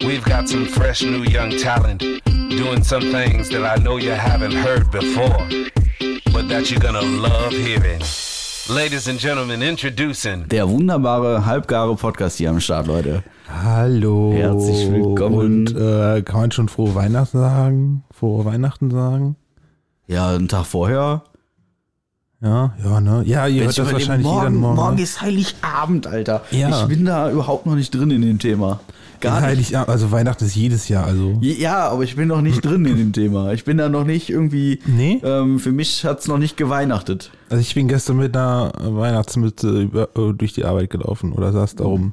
We've got some fresh new young talent doing some things that I know you haven't heard before, but that you're gonna love hearing. Ladies and gentlemen, introducing Der wunderbare, halbgare Podcast hier am Start, Leute. Hallo. Herzlich willkommen. Und äh, kann man schon frohe Weihnachten sagen? Frohe Weihnachten sagen? Ja, einen Tag vorher. Ja, ja, ne? Ja, ihr hört Ich das wahrscheinlich morgen, jeden Morgen. morgen ne? ist Heiligabend, Alter. Ja. Ich bin da überhaupt noch nicht drin in dem Thema. Gar nicht. Heilig, also Weihnachten ist jedes Jahr, also. Ja, aber ich bin noch nicht drin in dem Thema. Ich bin da noch nicht irgendwie. Nee? Ähm, für mich hat's noch nicht geweihnachtet. Also ich bin gestern mit einer Weihnachtsmütze über, äh, durch die Arbeit gelaufen oder saß darum.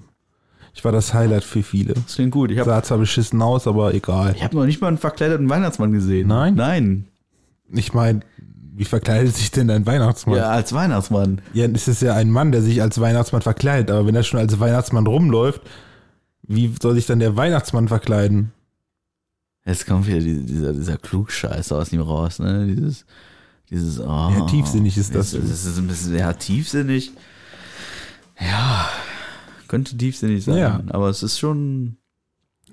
Ich war das Highlight für viele. Das klingt gut. Ich habe Sah zwar beschissen aus, aber egal. ich hab noch nicht mal einen verkleideten Weihnachtsmann gesehen. Nein? Nein. Ich meine, wie verkleidet sich denn ein Weihnachtsmann? Ja, als Weihnachtsmann. Ja, es ist ja ein Mann, der sich als Weihnachtsmann verkleidet, aber wenn er schon als Weihnachtsmann rumläuft, wie soll sich dann der Weihnachtsmann verkleiden? Jetzt kommt wieder die- dieser, dieser Klugscheiß aus ihm raus, ne? Dieses, dieses, oh, Ja, tiefsinnig ist das. Das, das ist ein bisschen, ja, tiefsinnig. Ja, könnte tiefsinnig sein. Ja. Aber es ist schon,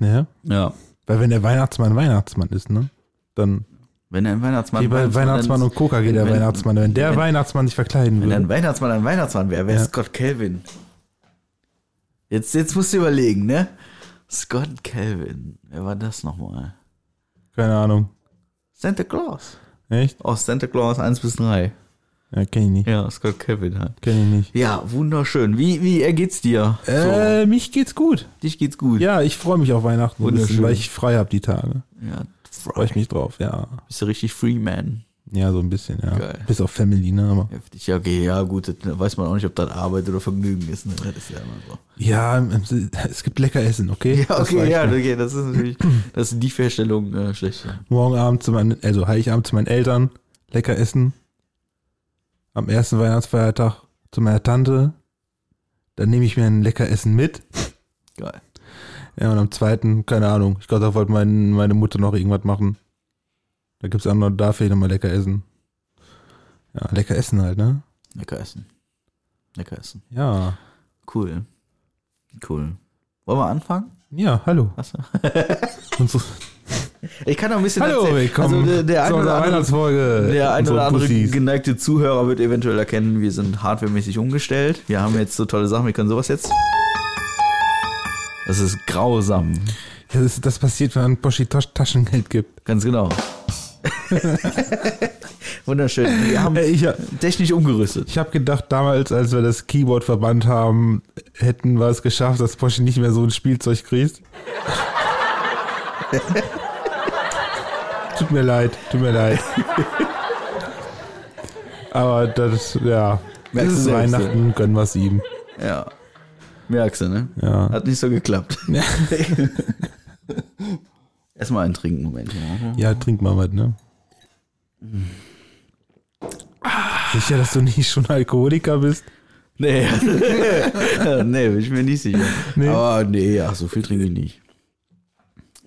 Ja. ja. Weil wenn der Weihnachtsmann Weihnachtsmann ist, ne? Dann Wenn ein Weihnachtsmann. wie bei Weihnachtsmann und Coca geht der wenn- Weihnachtsmann. Wenn der wenn- Weihnachtsmann sich verkleiden Wenn ein würde. Weihnachtsmann ein Weihnachtsmann wäre, wäre Ja. Scott Calvin. Jetzt, jetzt musst du überlegen, ne? Scott Calvin. Wer war das nochmal? Keine Ahnung. Santa Claus. Echt? Aus Santa Claus 1 bis 3. Ja, kenn ich nicht. Ja, Scott Calvin halt. Kenn ich nicht. Ja, wunderschön. Wie, wie ergeht's dir? Äh, mich geht's gut. so, dich geht's gut. Ja, ich freue mich auf Weihnachten, ein bisschen, Wunderschön. weil ich frei habe die Tage. ja Freue ich mich drauf, ja. Bist du richtig Free Man. Ja, so ein bisschen, ja. Geil. Bis auf Family, ne? Aber Heftig. Ja, okay, ja, gut. Das weiß man auch nicht, ob das Arbeit oder Vergnügen ist. Ne? Das ist ja immer so. ja, es gibt lecker Essen, okay? Ja, Das okay, reicht ja, mir. okay. Das ist natürlich, das ist die Feststellung äh, schlecht. Morgen Abend zu meinen, also Heiligabend zu meinen Eltern, lecker essen. Am ersten Weihnachtsfeiertag zu meiner Tante. Dann nehme ich mir ein lecker Essen mit. Geil. Ja, und am zweiten, keine Ahnung. Ich glaube, da wollte mein, meine Mutter noch irgendwas machen. Da gibt's auch noch, da fehlt nochmal lecker essen. Ja, lecker essen halt, ne? Lecker essen. Lecker essen. Ja. Cool. Cool. Wollen wir anfangen? Ja, hallo. Was? Und so, Ich kann noch ein bisschen hallo, erzählen. willkommen Also der, der zu unserer andere, Weihnachtsfolge. der ein oder andere Pussys. geneigte Zuhörer wird eventuell erkennen, wir sind hardwaremäßig umgestellt. Wir haben jetzt so tolle Sachen, wir können sowas jetzt. Das ist grausam. Das, ist, das passiert, wenn man Boschi Tasch Taschengeld gibt. Ganz genau. Wunderschön. Wir haben Äh, ich technisch umgerüstet. Ich habe gedacht, damals, als wir das Keyboard verbannt haben, hätten wir es geschafft, dass Porsche nicht mehr so ein Spielzeug kriegt. tut mir leid, tut mir leid. Aber das, ja, Merkst das ist Weihnachten, gönnen wir es ihm. Ja. Merkst du, ne? Ja. Hat nicht so geklappt. Ja. Erstmal einen trinken, Moment. Ja. Ja, trink mal was, ne? Sicher, dass du nicht schon Alkoholiker bist? Nee. nee, bin ich mir nicht sicher. Nee. Aber nee, ach, so viel trinke ich nicht.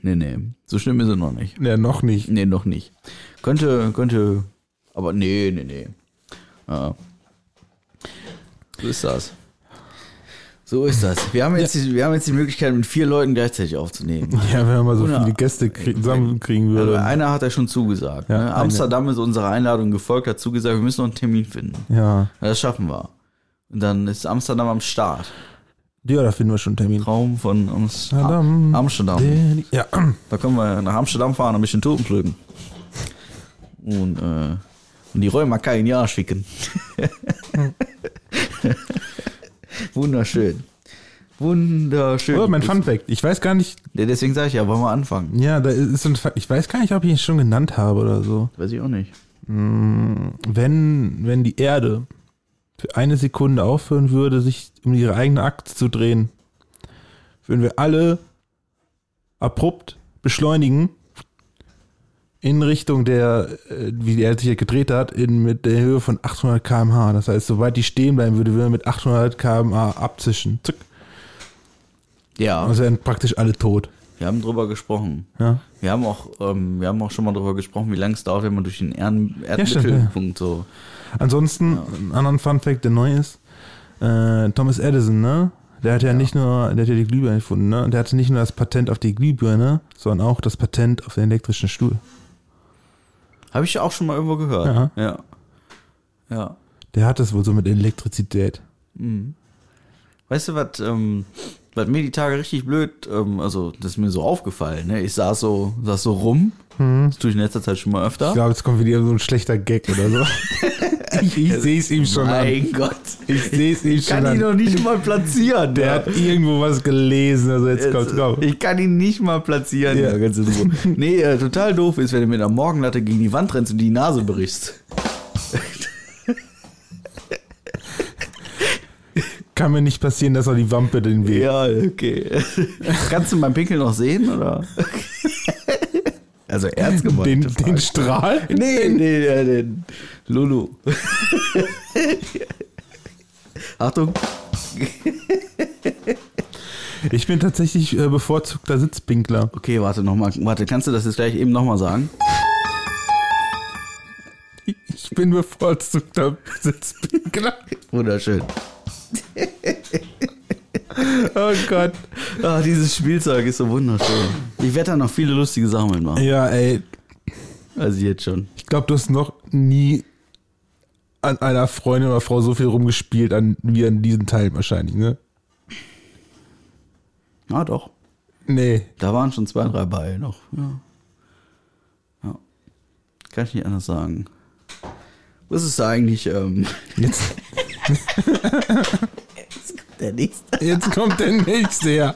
Nee, nee. So schlimm ist es noch nicht. Ja, noch nicht. Nee, noch nicht. Könnte, könnte, aber nee, nee, nee. Ja. So ist das. So ist das. Wir haben jetzt, die, wir haben jetzt die Möglichkeit, mit vier Leuten gleichzeitig aufzunehmen. Ja, wenn wir mal so Oder- viele Gäste krie- zusammenkriegen Also würden. einer hat ja schon zugesagt. Ja, ne? Amsterdam ist unserer Einladung gefolgt, hat zugesagt, wir müssen noch einen Termin finden. Ja. Ja, das schaffen wir. Und dann ist Amsterdam am Start. Ja, da finden wir schon einen Termin. Traum von Ams Amsterdam. Amsterdam. Ja. Da können wir nach Amsterdam fahren, ein bisschen Tulpen pflücken. Und, äh, und die Römer kein Jahr schicken. Wunderschön. Wunderschön. Oh, mein Fun Fact. Ich weiß gar nicht, Ja, deswegen sage ich ja, wollen wir anfangen? ja, da ist ein Fun, ich weiß gar nicht, ob ich ihn schon genannt habe oder so. Weiß ich auch nicht. Wenn, wenn die Erde für eine Sekunde aufhören würde, sich um ihre eigene Achse zu drehen, würden wir alle abrupt beschleunigen in Richtung der, äh, wie Erde sich gedreht hat, in, mit der Höhe von 800 km/h. Das heißt, sobald die stehen bleiben würde, würden wir mit 800 km/h abzischen. Zuck. Ja, Also wären praktisch alle tot. wir haben drüber gesprochen. Ja. Wir haben auch, ähm, wir haben auch schon mal drüber gesprochen, wie lange es dauert, wenn man durch den Erd stimmt, Erdmittelpunkt so. Ansonsten, einen anderen Fun-Fact, der neu ist: äh, Thomas Edison, ne? Der hat ja, nicht nur, der hat ja die Glühbirne erfunden, ne? Und der hatte nicht nur das Patent auf die Glühbirne, sondern auch das Patent auf den elektrischen Stuhl. Habe ich auch schon mal irgendwo gehört. Ja. Ja. Ja. Der hat das wohl so mit Elektrizität. Weißt du, was, ähm, was mir die Tage richtig blöd, ähm, also das ist mir so aufgefallen, ne? Ich saß so, saß so rum, das tue ich in letzter Zeit schon mal öfter. Ich glaube, jetzt kommt wieder so ein schlechter Gag oder so. ich ich sehe es ihm schon an. mein Gott. Ich sehe es ihm Ich kann schon ihn an. noch nicht mal platzieren. Der ja. hat irgendwo was gelesen, also jetzt kommt's, komm. Ich kann ihn nicht mal platzieren. Ja. Ganz Ruhe. nee, äh, total doof ist, wenn du mit einer Morgenlatte gegen die Wand rennst und die Nase brichst. Kann mir nicht passieren, dass auch die Wampe den Weg. Ja, okay. Kannst du mein Pinkel noch sehen, oder? also ernst gemeint. Den, den Strahl? Nee, nee, äh, den Lulu. Achtung. Ich bin tatsächlich äh, bevorzugter Sitzpinkler. Okay, warte nochmal. Warte, kannst du das jetzt gleich eben nochmal sagen? Ich bin bevorzugter Sitzpinkler. Wunderschön. Oh Gott. Ah, dieses Spielzeug ist so wunderschön. Ich werde da noch viele lustige Sachen mitmachen. Ja, ey, Also jetzt schon. ich glaube, du hast noch nie an einer Freundin oder Frau so viel rumgespielt an, wie an diesen Teil wahrscheinlich, ne? Ah, doch. Nee. Da waren schon zwei, drei bei noch. Ja. ja. Kann ich nicht anders sagen. Was ist eigentlich, ähm, Jetzt, der nächste? jetzt kommt der nächste her.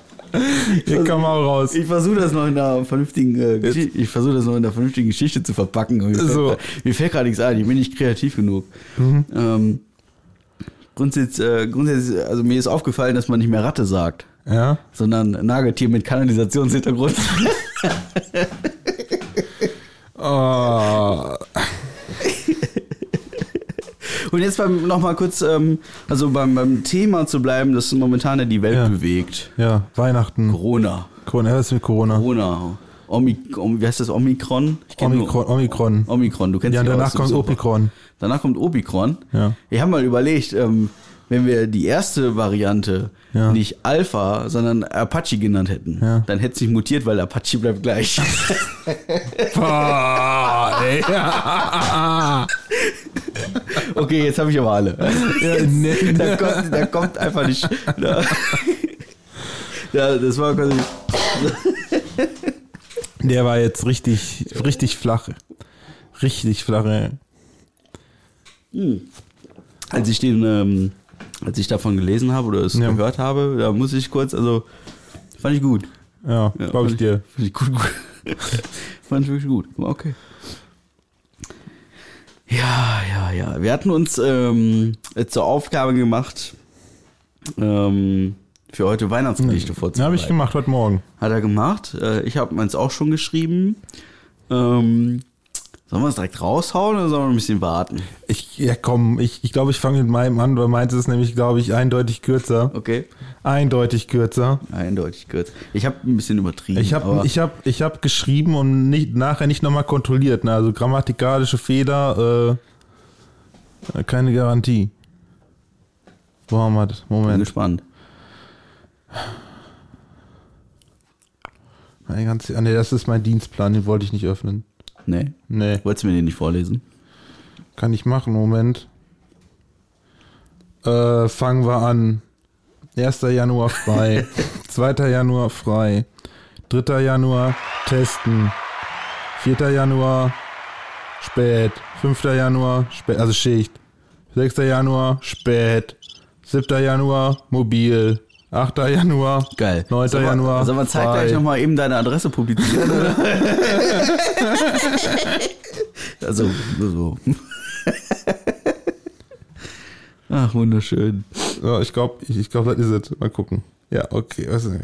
Hier komm mal raus. Ich versuche das noch in einer vernünftigen äh, Geschichte, ich versuche das noch in einer vernünftigen Geschichte zu verpacken. Mir fällt, So. mir fällt gerade nichts ein, ich bin nicht kreativ genug. Ähm, grundsätzlich, äh, grundsätzlich, also mir ist aufgefallen, dass man nicht mehr Ratte sagt, Ja? sondern Nagetier mit Kanalisationshintergrund. Oh, Und jetzt beim noch mal kurz, ähm, also beim, beim Thema zu bleiben, das momentan ja die Welt Ja. bewegt. ja, Weihnachten. Corona. Corona, was ist mit Corona? Corona. Omi, Om, wie heißt das? Omikron? Ich kenn nur- Omikron. Omikron. Omikron, du kennst Ja, dich danach aus, kommt bist Opikron. Danach kommt Omikron. Ja. Ich habe mal überlegt, ähm, wenn wir die erste Variante Ja. nicht Alpha, sondern Apache genannt hätten, Ja. dann hätte es nicht mutiert, weil Apache bleibt gleich. Boah, ey. okay, jetzt habe ich aber alle. Ja, nee. da, kommt, da kommt einfach nicht. Da, ja, das war quasi. Der war jetzt richtig, richtig flach. Richtig flach, ey. Als ich den, ähm, als ich davon gelesen habe oder es Ja. gehört habe, da muss ich kurz, also fand ich gut. Ja, Ja, glaub ich dir. Fand ich gut, gut. fand ich wirklich gut. War okay. Ja, ja, ja. Wir hatten uns ähm, zur Aufgabe gemacht, ähm, für heute Weihnachtsgedichte Ja, vorzubereiten. habe ich gemacht heute Morgen. Hat er gemacht. Äh, ich habe meins auch schon geschrieben. Ähm, sollen wir es direkt raushauen oder sollen wir ein bisschen warten? Ich, ja komm, ich ich, glaube, ich fange mit meinem an, weil meins ist nämlich, glaube ich, eindeutig kürzer. Okay. Eindeutig kürzer. Eindeutig kurz. Ich habe ein bisschen übertrieben. Ich habe ich hab, ich hab geschrieben und nicht, nachher nicht nochmal kontrolliert. Ne? Also grammatikalische Fehler, äh, keine Garantie. Wir das? bin Moment. gespannt. Mein ganz, ah, nee, das ist mein Dienstplan, den wollte ich nicht öffnen. Nee. Nee, Wolltest du mir den nicht vorlesen? kann ich machen, Moment. Äh, fangen wir an. 1. Januar frei. 2. Januar frei. 3. Januar testen. 4. Januar spät. 5. Januar spät, also Schicht. 6. Januar spät. 7. Januar mobil. 8. Januar Geil. 9. Sollen wir- Januar Sollen wir zeitgleich nochmal eben deine Adresse publizieren? Oder? also, so. Ach, wunderschön. Ja, ich glaube, ich, ich glaub, das ist es. Mal gucken. Ja, okay. Was ist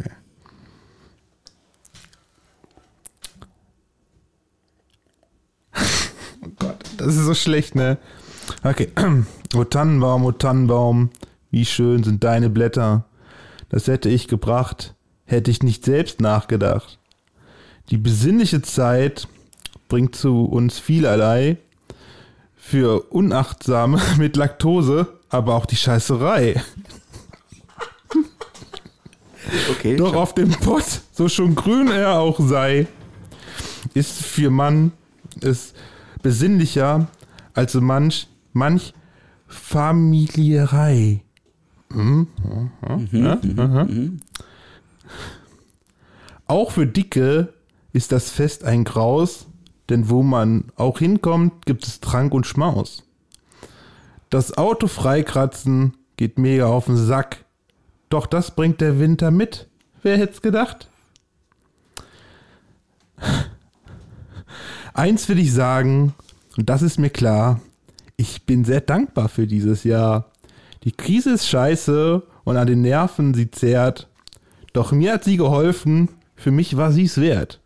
oh Gott, das ist so schlecht, ne? Okay. O Tannenbaum, o Tannenbaum, wie schön sind deine Blätter. Das hätte ich gebracht, hätte ich nicht selbst nachgedacht. Die besinnliche Zeit bringt zu uns vielerlei. für Unachtsame mit Laktose, aber auch die Scheißerei. Okay. Doch auf dem Pott, so schon grün er auch sei, ist für Mann es besinnlicher als manch, manch Familierei. Hm? Ja, aha. Auch für Dicke ist das Fest ein Graus, denn wo man auch hinkommt, gibt es Trank und Schmaus. Das Auto freikratzen geht mega auf den Sack. Doch das bringt der Winter mit. Wer hätt's gedacht? Eins will ich sagen, und das ist mir klar, ich bin sehr dankbar für dieses Jahr. Die Krise ist scheiße und an den Nerven sie zehrt. Doch mir hat sie geholfen, für mich war sie's wert.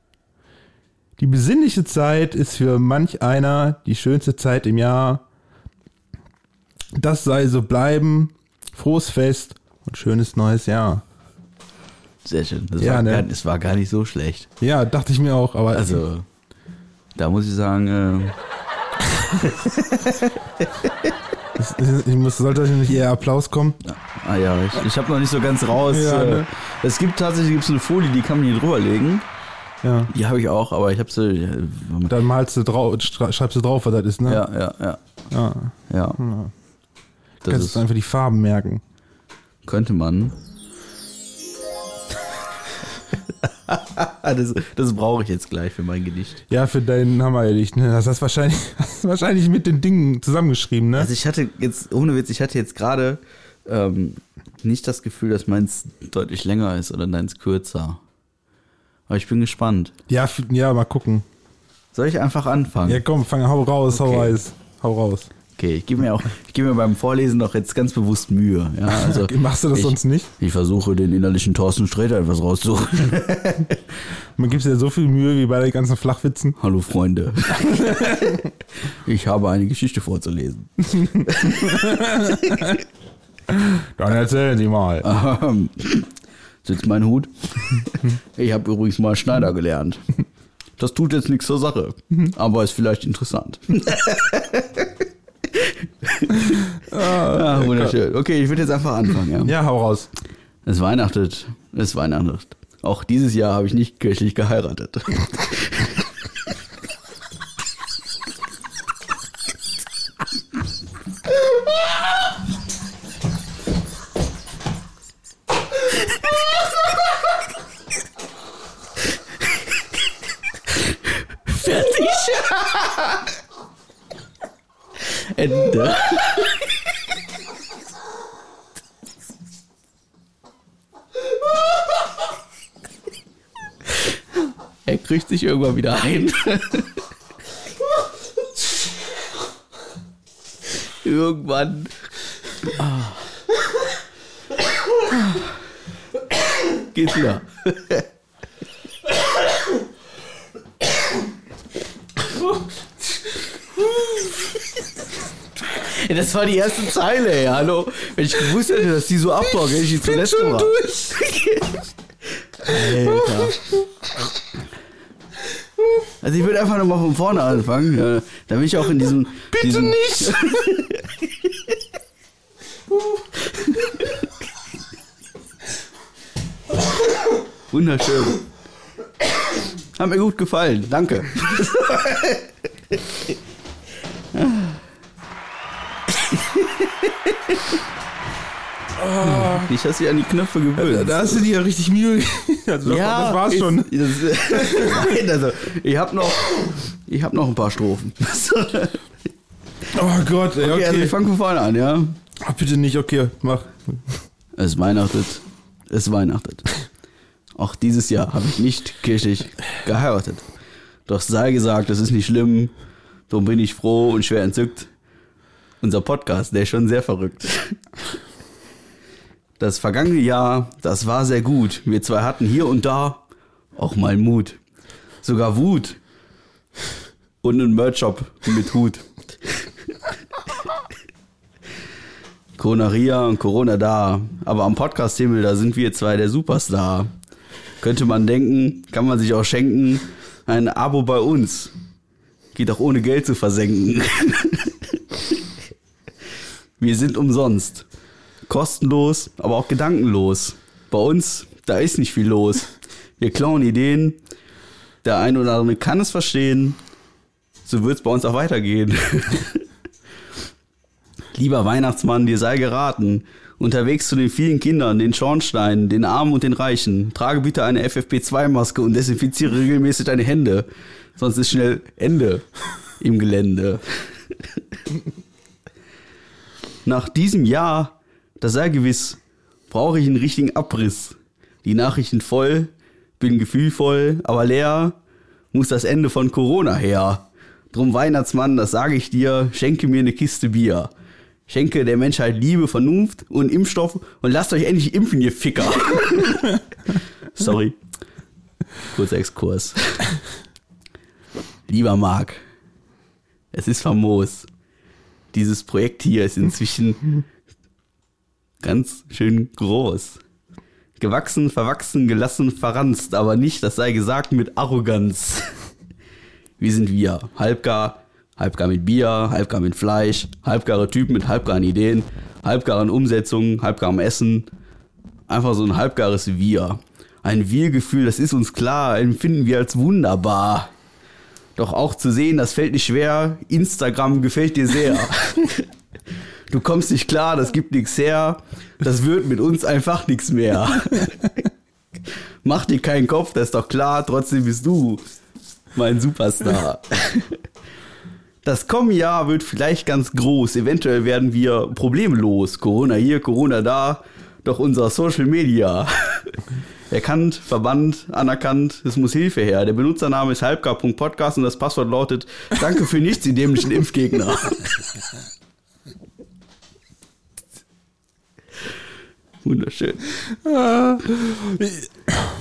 Die besinnliche Zeit ist für manch einer die schönste Zeit im Jahr. Das sei so bleiben. Frohes Fest und schönes neues Jahr. Sehr schön. Das, Ja, war ne? gar, das war gar nicht so schlecht. Ja, dachte ich mir auch, aber Also, da muss ich sagen, äh, ich muss, sollte nicht eher Applaus kommen? ah ja, ich, ich habe noch nicht so ganz raus. Ja, äh, ne? Es gibt tatsächlich gibt's eine Folie, die kann man hier drüber legen. Ja. Die habe ich auch, aber ich habe sie. Ja, Dann malst du drauf, schreibst du drauf, was das ist, ne? ja, ja. ja. ja. ja. Das Kannst ist, du einfach die Farben merken. könnte man. das das brauche ich jetzt gleich für mein Gedicht. Ja, für deinen Hammergedicht, ne? Das hast du wahrscheinlich, hast du wahrscheinlich mit den Dingen zusammengeschrieben, ne? Also ich hatte jetzt, ohne Witz, ich hatte jetzt gerade ähm, nicht das Gefühl, dass meins deutlich länger ist oder deins kürzer. Aber ich bin gespannt. Ja, ja, mal gucken. Soll ich einfach anfangen? Ja, komm, fang, hau raus, hau Okay. raus. Hau raus. Okay, ich gebe mir auch, ich gebe mir beim Vorlesen doch jetzt ganz bewusst Mühe. Ja, also Machst du das ich, sonst nicht? Ich versuche den innerlichen Thorsten Sträter etwas rauszuholen. Man gibt dir so viel Mühe wie bei den ganzen Flachwitzen. Hallo Freunde. ich habe eine Geschichte vorzulesen. Dann erzählen Sie mal. Ähm, Sitzt mein Hut? Ich habe übrigens mal Schneider gelernt. Das tut jetzt nichts zur Sache, aber ist vielleicht interessant. ah, wunderschön. Okay, ich würde jetzt einfach anfangen. Ja. Ja, hau raus. Es weihnachtet. Es weihnachtet. Auch dieses Jahr habe ich nicht kirchlich geheiratet. Fertig. Ende. Er kriegt sich irgendwann wieder ein. irgendwann. Ah. Geht's wieder. Ja, Das war die erste Zeile, ey. Hallo. Wenn ich gewusst hätte, dass die so abtaucht, hätte ich die zuletzt gemacht. Alter. Also ich würde einfach nochmal von vorne anfangen, ja, damit ich auch in diesem... Bitte diesem, nicht! Wunderschön. Hat mir gut gefallen, danke. Ich hast dich an die Knöpfe gewöhnt. Da hast du dir ja richtig Mühe. Also das, das war's ist- schon. Das, Nein, also, ich habe noch, ich habe noch ein paar Strophen. okay, Oh Gott, ey, okay. also ich fange von vorne an, ja. Ach, bitte nicht, okay, mach. Es weihnachtet, es weihnachtet. Auch dieses Jahr habe ich nicht kirchlich geheiratet. Doch sei gesagt, das ist nicht schlimm. Darum bin ich froh und schwer entzückt. Unser Podcast, der ist schon sehr verrückt. Das vergangene Jahr, das war sehr gut. Wir zwei hatten hier und da auch mal Mut. Sogar Wut. Und einen Merch-Shop mit Hut. Corona und Corona da. Aber am Podcast-Himmel, da sind wir zwei der Superstar. Könnte man denken, kann man sich auch schenken. Ein Abo bei uns. Geht auch ohne Geld zu versenken. Wir sind umsonst. Kostenlos, aber auch gedankenlos. Bei uns, da ist nicht viel los. Wir klauen Ideen. Der eine oder andere kann es verstehen. So wird es bei uns auch weitergehen. Lieber Weihnachtsmann, dir sei geraten. Unterwegs zu den vielen Kindern, den Schornsteinen, den Armen und den Reichen. Trage bitte eine FFP2-Maske und desinfiziere regelmäßig deine Hände. Sonst ist schnell Ende im Gelände. Nach diesem Jahr, das sei gewiss, brauche ich einen richtigen Abriss. Die Nachrichten voll, bin gefühlvoll, aber leer, muss das Ende von Corona her. Drum Weihnachtsmann, das sage ich dir, schenke mir eine Kiste Bier. Schenke der Menschheit Liebe, Vernunft und Impfstoff und lasst euch endlich impfen, ihr Ficker. Sorry. Kurzer Exkurs. Lieber Marc, es ist famos. Dieses Projekt hier ist inzwischen ganz schön groß. Gewachsen, verwachsen, gelassen, verranzt, aber nicht, das sei gesagt, mit Arroganz. Wie sind wir? Halbgar, halbgar mit Bier, halbgar mit Fleisch, halbgare Typen mit halbgaren Ideen, halbgaren Umsetzungen, halbgarem Essen. Einfach so ein halbgares Wir. Ein Wir-Gefühl, das ist uns klar, empfinden wir als wunderbar. Doch auch zu sehen, das fällt nicht schwer. Instagram gefällt dir sehr. Du kommst nicht klar, das gibt nichts her. Das wird mit uns einfach nichts mehr. Mach dir keinen Kopf, das ist doch klar. Trotzdem bist du mein Superstar. Das kommende Jahr wird vielleicht ganz groß. Eventuell werden wir problemlos. Corona hier, Corona da. Doch unser Social Media. Erkannt, verbannt, anerkannt, es muss Hilfe her. Der Benutzername ist halbgar.podcast und das Passwort lautet Danke für nichts, die dämlichen Impfgegner. Wunderschön.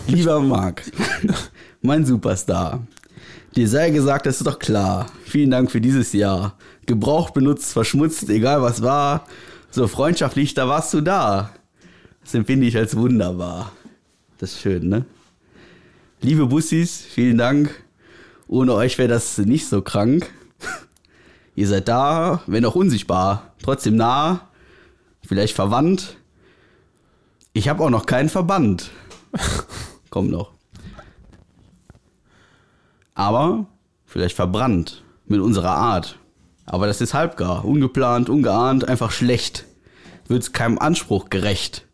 Lieber Marc, mein Superstar. Dir sei gesagt, das ist doch klar. Vielen Dank für dieses Jahr. Gebraucht, benutzt, verschmutzt, egal was war. So freundschaftlich, da warst du da. Das empfinde ich als wunderbar. Das ist schön, ne? Liebe Bussis, vielen Dank. Ohne euch wäre das nicht so krank. Ihr seid da, wenn auch unsichtbar, trotzdem nah, vielleicht verwandt. Ich habe auch noch keinen Verband. Komm noch. Aber vielleicht verbrannt mit unserer Art. Aber das ist halbgar, ungeplant, ungeahnt, einfach schlecht. Wird's keinem Anspruch gerecht.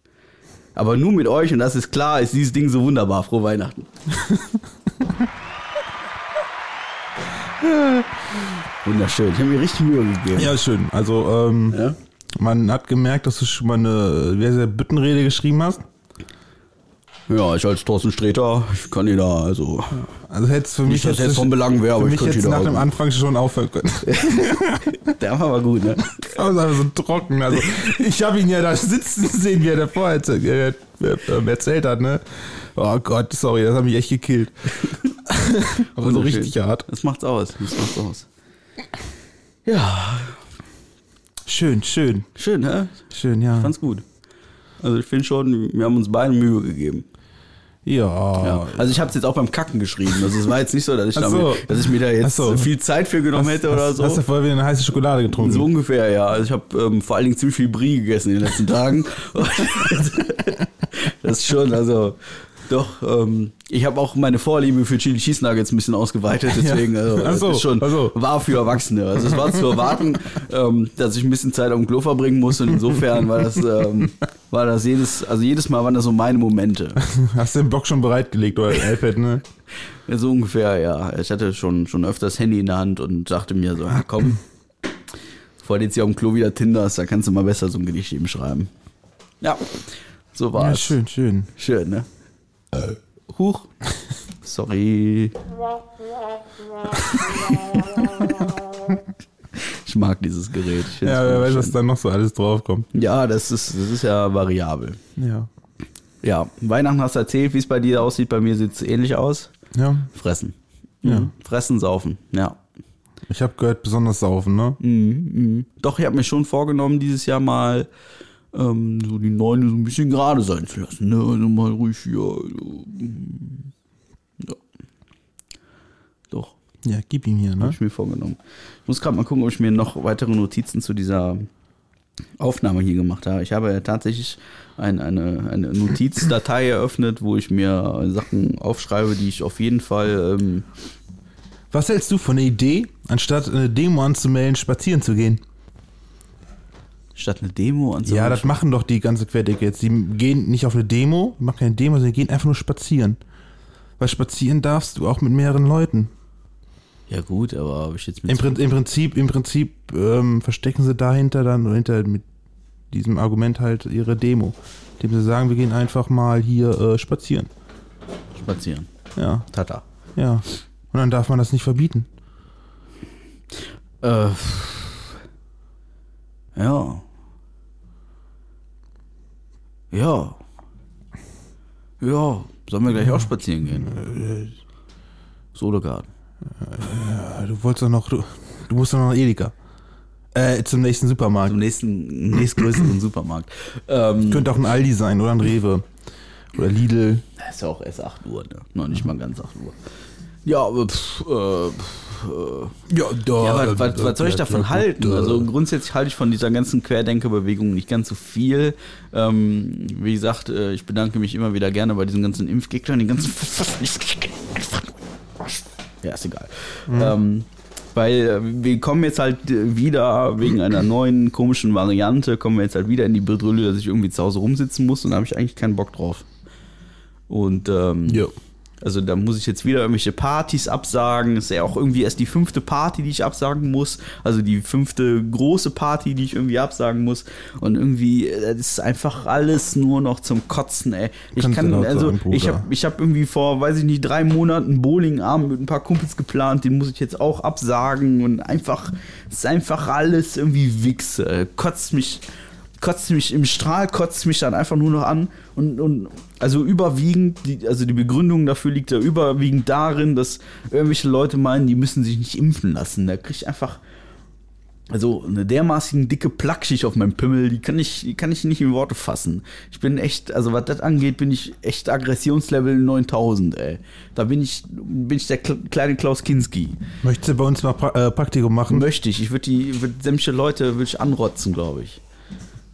Aber nur mit euch, und das ist klar, ist dieses Ding so wunderbar. Frohe Weihnachten. Wunderschön. Ich habe mir richtig Mühe gegeben. Ja, schön. Also, ähm, Ja? Man hat gemerkt, dass du schon mal eine, heißt der, Büttenrede geschrieben hast. Ja, ich als Thorsten Sträter, ich kann die da, also Also hättest für mich nicht, dass jetzt von Belang wäre, aber ich könnte die da. nach dem Anfang schon aufhören können. Der war aber gut, ne? Aber einfach so trocken. Also ich habe ihn ja da sitzen sehen, wie er davor erzählt, äh, äh, erzählt hat, ne? Oh Gott, sorry, das hat mich echt gekillt. Aber so richtig hart. Das macht's aus. Das macht's aus. Ja, Schön, schön, schön, hä? schön, ja. Fand's gut. Also ich finde schon, wir haben uns beide Mühe gegeben. Ja. Ja. Also ich habe es jetzt auch beim Kacken geschrieben. Also es war jetzt nicht so, dass ich, Ach so. damit, dass ich mir da jetzt so. viel Zeit für genommen hätte oder hast, so. Hast du vorher wieder eine heiße Schokolade getrunken? so ungefähr, ja. Also ich habe ähm, vor allen Dingen ziemlich viel Brie gegessen in den letzten Tagen. das ist schon, also doch, ähm, ich habe auch meine Vorliebe für Chili Cheese Nuggets ein bisschen ausgeweitet, deswegen, also, Ach so, das ist schon so. war für Erwachsene. Also es war zu erwarten, ähm, dass ich ein bisschen Zeit am Klo verbringen muss und insofern war das, ähm, war das jedes, also jedes Mal waren das so meine Momente. Hast du den Bock schon bereitgelegt oder iPad, ne? Ja, so ungefähr, ja. Ich hatte schon, schon öfters Handy in der Hand und dachte mir so, ja komm, bevor du jetzt hier am Klo wieder tinderst, da kannst du mal besser so ein Gedicht eben schreiben. Ja, so war Ja, es. schön, schön. Schön, ne? Huch. Sorry. Ich mag dieses Gerät. Ja, wer weiß, was da noch so alles draufkommt. ja das, ist, das ist ja variabel. Ja. Ja, Weihnachten hast du erzählt, wie es bei dir aussieht. Bei mir sieht es ähnlich aus. Ja. Fressen. Ja. Mhm. Fressen, saufen. Ja. Ich habe gehört, besonders saufen, ne? Mhm, mhm. Doch, ich habe mir schon vorgenommen, dieses Jahr mal ähm, so die Neune so ein bisschen gerade sein zu lassen. Ne? Also mal ruhig hier. So. mm. Ja. Doch, Ja, gib ihm hier, ne? ich mir vorgenommen. Ich muss gerade mal gucken, ob ich mir noch weitere Notizen zu dieser Aufnahme hier gemacht habe. Ich habe ja tatsächlich ein, eine, eine Notizdatei eröffnet, wo ich mir Sachen aufschreibe, die ich auf jeden Fall. Ähm, Was hältst du von der Idee, anstatt eine Demo anzumelden, spazieren zu gehen? Statt eine Demo und so. Ja, das machen doch die ganze Querdecke jetzt. Die gehen nicht auf eine Demo, machen keine Demo, sondern gehen einfach nur spazieren. Weil spazieren darfst du auch mit mehreren Leuten. Ja, gut, aber habe ich jetzt mit. Im, Prin- im Prinzip, im Prinzip ähm, verstecken sie dahinter dann oder hinter mit diesem Argument halt ihre Demo. Indem sie sagen, wir gehen einfach mal hier äh, spazieren. spazieren. Ja, Tata. ja. Und dann darf man das nicht verbieten. Äh, ja. Ja. Ja. Sollen wir gleich auch spazieren gehen? Sodegarten. Ja, du wolltest doch noch, du, du musst doch noch nach Edeka. Äh, zum nächsten Supermarkt. Zum nächsten, nächstgrößeren Supermarkt. Ähm, Könnte auch ein Aldi sein oder ein Rewe. Oder Lidl. Das ist ja auch erst 8 Uhr, ne? Noch nicht mal ganz 8 Uhr. Ja, aber pff, äh, pff, Ja, da, Ja, was, was, was soll ich davon halten? Also grundsätzlich halte ich von dieser ganzen Querdenkerbewegung nicht ganz so viel. Ähm, wie gesagt, äh, ich bedanke mich immer wieder gerne bei diesen ganzen Impfgegnern, den ganzen Ja, ist egal. Ähm, weil äh, wir kommen jetzt halt äh, wieder wegen einer neuen komischen Variante, kommen wir jetzt halt wieder in die Bedrülle, dass ich irgendwie zu Hause rumsitzen muss und da habe ich eigentlich keinen Bock drauf. Und ähm, Ja. Also da muss ich jetzt wieder irgendwelche Partys absagen. Ist ja auch irgendwie erst die fünfte Party, die ich absagen muss. Also die fünfte große Party, die ich irgendwie absagen muss. Und irgendwie, äh, das ist einfach alles nur noch zum Kotzen, ey. Ich Kannst kann, laut also sagen, ich habe ich hab irgendwie vor, weiß ich nicht, drei Monaten Bowlingabend mit ein paar Kumpels geplant. Den muss ich jetzt auch absagen. Und einfach, es ist einfach alles irgendwie Wichse. Kotzt mich kotzt mich im Strahl, kotzt mich dann einfach nur noch an und, und also überwiegend, die, also die Begründung dafür liegt ja überwiegend darin, dass irgendwelche Leute meinen, die müssen sich nicht impfen lassen. Da krieg ich einfach also eine dermaßen dicke Plackschicht auf meinem Pimmel, die kann ich, die kann ich nicht in Worte fassen. Ich bin echt, also was das angeht, bin ich echt Aggressionslevel 9000, ey. Da bin ich, bin ich der Kle- kleine Klaus Kinski. Möchtest du bei uns mal pra äh, Praktikum machen? Möchte ich. Ich würde die, würd sämtliche Leute würde ich anrotzen, glaube ich.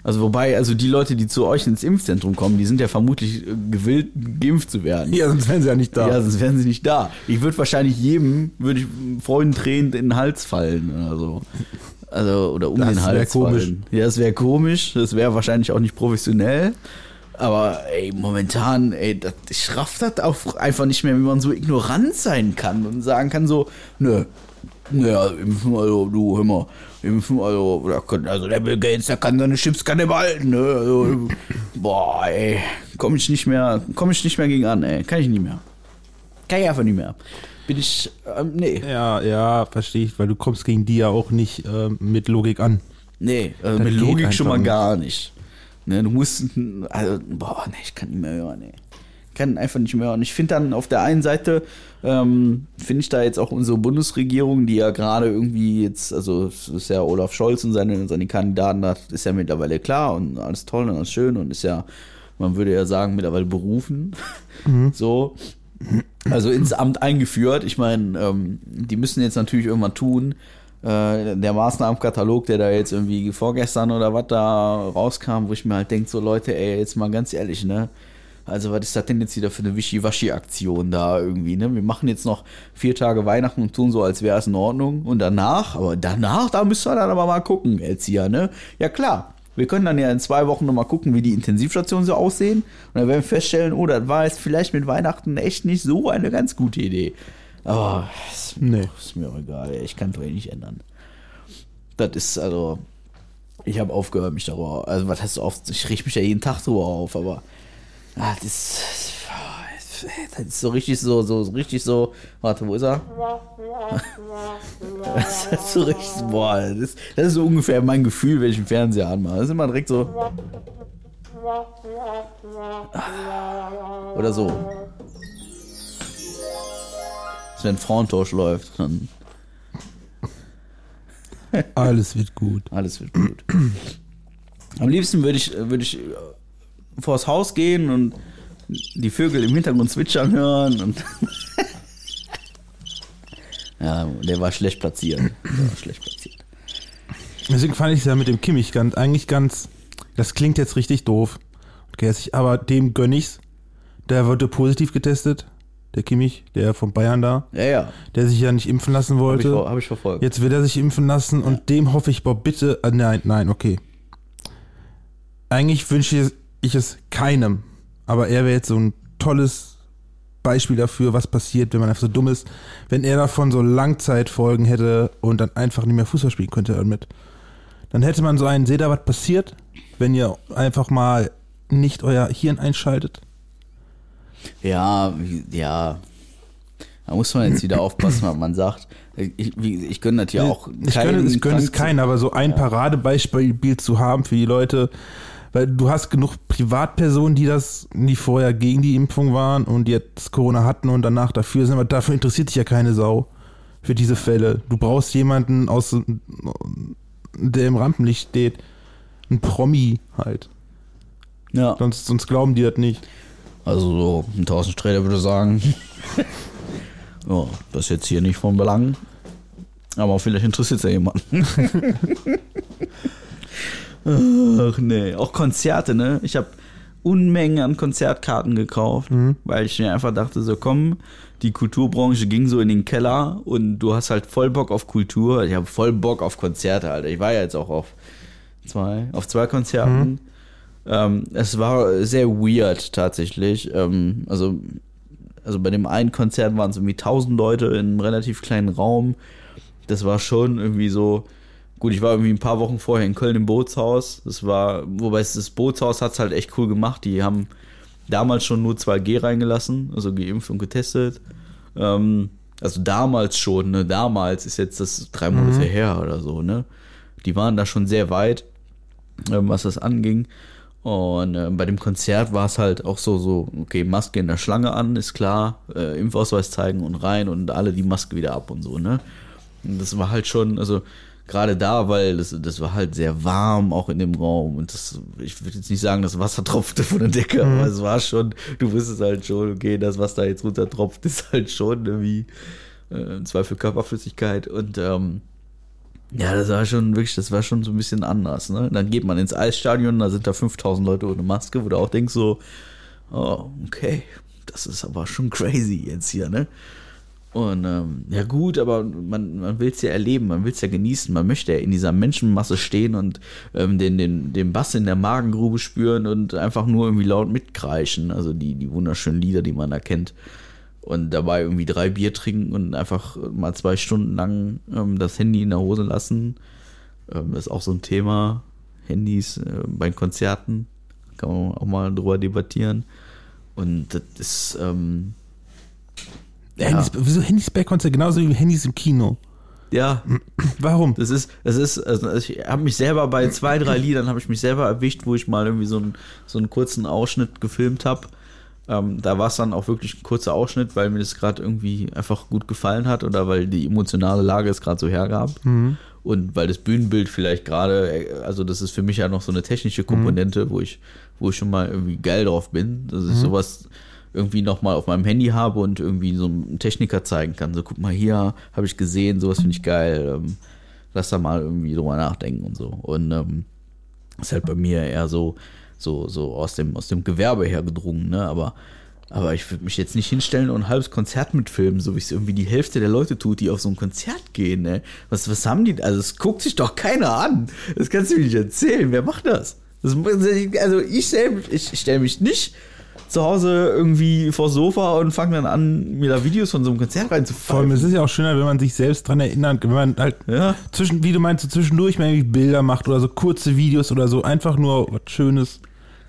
Also wobei, also die Leute, die zu euch ins Impfzentrum kommen, die sind ja vermutlich äh, gewillt, geimpft zu werden. Ja, sonst wären sie ja nicht da. Ja, sonst wären sie nicht da. Ich würde wahrscheinlich jedem, würde ich freudentränen in den Hals fallen oder so. Also, oder um Das den Hals komisch. fallen. Ja, das wäre komisch. Das wäre wahrscheinlich auch nicht professionell. Aber ey, momentan, ey, das, ich raff das auch einfach nicht mehr, wie man so ignorant sein kann und sagen kann so, nö, naja, impfen, also, du, hör mal, impfen, also, da kann, also der Bill Gates, der kann seine Chipskanne behalten, ne, also, boah, ey, komm ich nicht mehr, komm ich nicht mehr gegen an, ey, kann ich nicht mehr. Kann ich einfach nicht mehr. Bin ich, ähm, nee, Ja, ja, verstehe ich, weil du kommst gegen die ja auch nicht ähm, mit Logik an. nee, also mit Logik schon mal gar nicht. Ne, du musst, also, boah, nee, ich kann nicht mehr hören, ey. Kann einfach nicht mehr hören. Ich finde dann auf der einen Seite, ähm, finde ich da jetzt auch unsere Bundesregierung, die ja gerade irgendwie jetzt, also es ist ja Olaf Scholz und seine, seine Kandidaten, das ist ja mittlerweile klar und alles toll und alles schön und ist ja, man würde ja sagen, mittlerweile berufen. So. Also ins Amt eingeführt. Ich meine, ähm, die müssen jetzt natürlich irgendwann tun. Äh, der Maßnahmenkatalog, der da jetzt irgendwie vorgestern oder was da rauskam, wo ich mir halt denke, so Leute, ey, jetzt mal ganz ehrlich, ne? Also, was ist das denn jetzt wieder für eine Wischiwaschi-Aktion da irgendwie, ne? Wir machen jetzt noch vier Tage Weihnachten und tun so, als wäre es in Ordnung. Und danach, aber danach, da müssen wir dann aber mal gucken, Erzieher, ne? Ja, klar. Wir können dann ja in zwei Wochen nochmal gucken, wie die Intensivstationen so aussehen. Und dann werden wir feststellen, oh, das war jetzt vielleicht mit Weihnachten echt nicht so eine ganz gute Idee. Aber ist, Nee. ist mir auch egal, ich kann es doch eh nicht ändern. Das ist also. Ich habe aufgehört, mich darüber. Also, was heißt oft? Ich richte mich ja jeden Tag drüber auf, aber. Ah, das ist. Das ist so richtig so, so, richtig so. Warte, wo ist er? Das ist so richtig. Boah, das ist, das ist so ungefähr mein Gefühl, wenn ich den Fernseher anmache. Das ist immer direkt so. Oder so. Dass wenn Frauentausch läuft, dann Alles wird gut. alles wird gut. Am liebsten würde ich, würde ich vors Haus gehen und die Vögel im Hintergrund zwitschern hören und ja, der war schlecht platziert. Der war schlecht platziert. Deswegen fand ich es ja mit dem Kimmich ganz, eigentlich ganz, das klingt jetzt richtig doof. Okay, aber dem gönn ich's. Der wurde positiv getestet. Der Kimmich, der von Bayern da, Ja, ja. der sich ja nicht impfen lassen Habe ich, wollte. hab ich verfolgt. Jetzt will er sich impfen lassen und dem hoffe ich, boah, bitte, äh, nein, nein, okay. Eigentlich wünsche ich es keinem, aber er wäre jetzt so ein tolles Beispiel dafür, was passiert, wenn man einfach so dumm ist, wenn er davon so Langzeitfolgen hätte und dann einfach nicht mehr Fußball spielen könnte damit. Dann hätte man so einen, seht ihr, was passiert, wenn ihr einfach mal nicht euer Hirn einschaltet? Ja, ja. Da muss man jetzt wieder aufpassen, was man sagt. Ich, ich gönne das ja auch. Ich gönne, ich gönne es keinen, aber so ein Paradebeispiel zu haben für die Leute, weil du hast genug Privatpersonen, die das, die vorher gegen die Impfung waren und jetzt Corona hatten und danach dafür sind, aber dafür interessiert sich ja keine Sau für diese Fälle. Du brauchst jemanden aus, der im Rampenlicht steht, ein Promi halt. Ja, Sonst, sonst glauben die das nicht. also so ein Thorsten Sträter würde sagen. ja, das ist jetzt hier nicht von Belang. Aber vielleicht interessiert es ja jemanden. Ach nee, auch Konzerte, ne? Ich habe Unmengen an Konzertkarten gekauft, weil ich mir einfach dachte, so komm, die Kulturbranche ging so in den Keller und du hast halt voll Bock auf Kultur. Ich habe voll Bock auf Konzerte, Alter. Ich war ja jetzt auch auf zwei, auf zwei Konzerten. Ähm, es war sehr weird tatsächlich. Ähm, also, also bei dem einen Konzert waren es irgendwie 1000 Leute in einem relativ kleinen Raum. Das war schon irgendwie so. Gut, ich war irgendwie ein paar Wochen vorher in Köln im Bootshaus. Das war, wobei es das Bootshaus hat es halt echt cool gemacht. Die haben damals schon nur 2G reingelassen, also geimpft und getestet. Ähm, also damals schon, ne? Damals ist jetzt das drei Monate her oder so, ne? Die waren da schon sehr weit, ähm, was das anging. Und äh, bei dem Konzert war es halt auch so, so, okay, Maske in der Schlange an, ist klar, äh, Impfausweis zeigen und rein und alle die Maske wieder ab und so, ne? Und das war halt schon, also gerade da, weil das, das war halt sehr warm auch in dem Raum und das, ich würde jetzt nicht sagen, das Wasser tropfte von der Decke, aber es war schon, du wusstest halt schon, okay, das, was da jetzt runter tropft, ist halt schon irgendwie äh, im Zweifel Körperflüssigkeit und ähm, ja, das war schon wirklich, das war schon so ein bisschen anders. Ne? Dann geht man ins Eisstadion, da sind da 5000 Leute ohne Maske, wo du auch denkst so, oh, okay, das ist aber schon crazy jetzt hier, ne? Und ähm, ja gut, aber man, man will es ja erleben, man will es ja genießen, man möchte ja in dieser Menschenmasse stehen und ähm, den, den, den Bass in der Magengrube spüren und einfach nur irgendwie laut mitkreischen, also die, die wunderschönen Lieder, die man da kennt. Und dabei irgendwie drei Bier trinken und einfach mal zwei Stunden lang ähm, das Handy in der Hose lassen. Ähm, ist auch so ein Thema. Handys äh, bei Konzerten. Kann man auch mal drüber debattieren. Und das ist, ähm, Ja. Handys, wieso Handys bei Konzert? Genauso wie Handys im Kino. ja, Warum? Das ist, das ist, also ich habe mich selber bei zwei, drei Liedern habe ich mich selber erwischt, wo ich mal irgendwie so einen, so einen kurzen Ausschnitt gefilmt habe. Ähm, da war es dann auch wirklich ein kurzer Ausschnitt, weil mir das gerade irgendwie einfach gut gefallen hat oder weil die emotionale Lage es gerade so hergab. Und weil das Bühnenbild vielleicht gerade, also das ist für mich ja noch so eine technische Komponente, wo ich, wo ich schon mal irgendwie geil drauf bin, dass ich sowas irgendwie nochmal auf meinem Handy habe und irgendwie so einem Techniker zeigen kann. So, guck mal hier, habe ich gesehen, sowas finde ich geil. Ähm, lass da mal irgendwie drüber nachdenken und so. Und ähm, ist halt bei mir eher so, so, so aus dem, aus dem Gewerbe hergedrungen, ne? Aber, aber ich würde mich jetzt nicht hinstellen und ein halbes Konzert mitfilmen, so wie es irgendwie die Hälfte der Leute tut, die auf so ein Konzert gehen, ne? Was, was haben die? Also, es guckt sich doch keiner an. Das kannst du mir nicht erzählen. Wer macht das? das also, ich stelle ich stell mich nicht zu Hause irgendwie vors Sofa und fange dann an, mir da Videos von so einem Konzert Vor allem, reinzufallen. es ist ja auch schöner, wenn man sich selbst dran erinnert, wenn man halt Ja. zwischen, wie du meinst, so zwischendurch mal irgendwie Bilder macht oder so kurze Videos oder so, einfach nur was Schönes,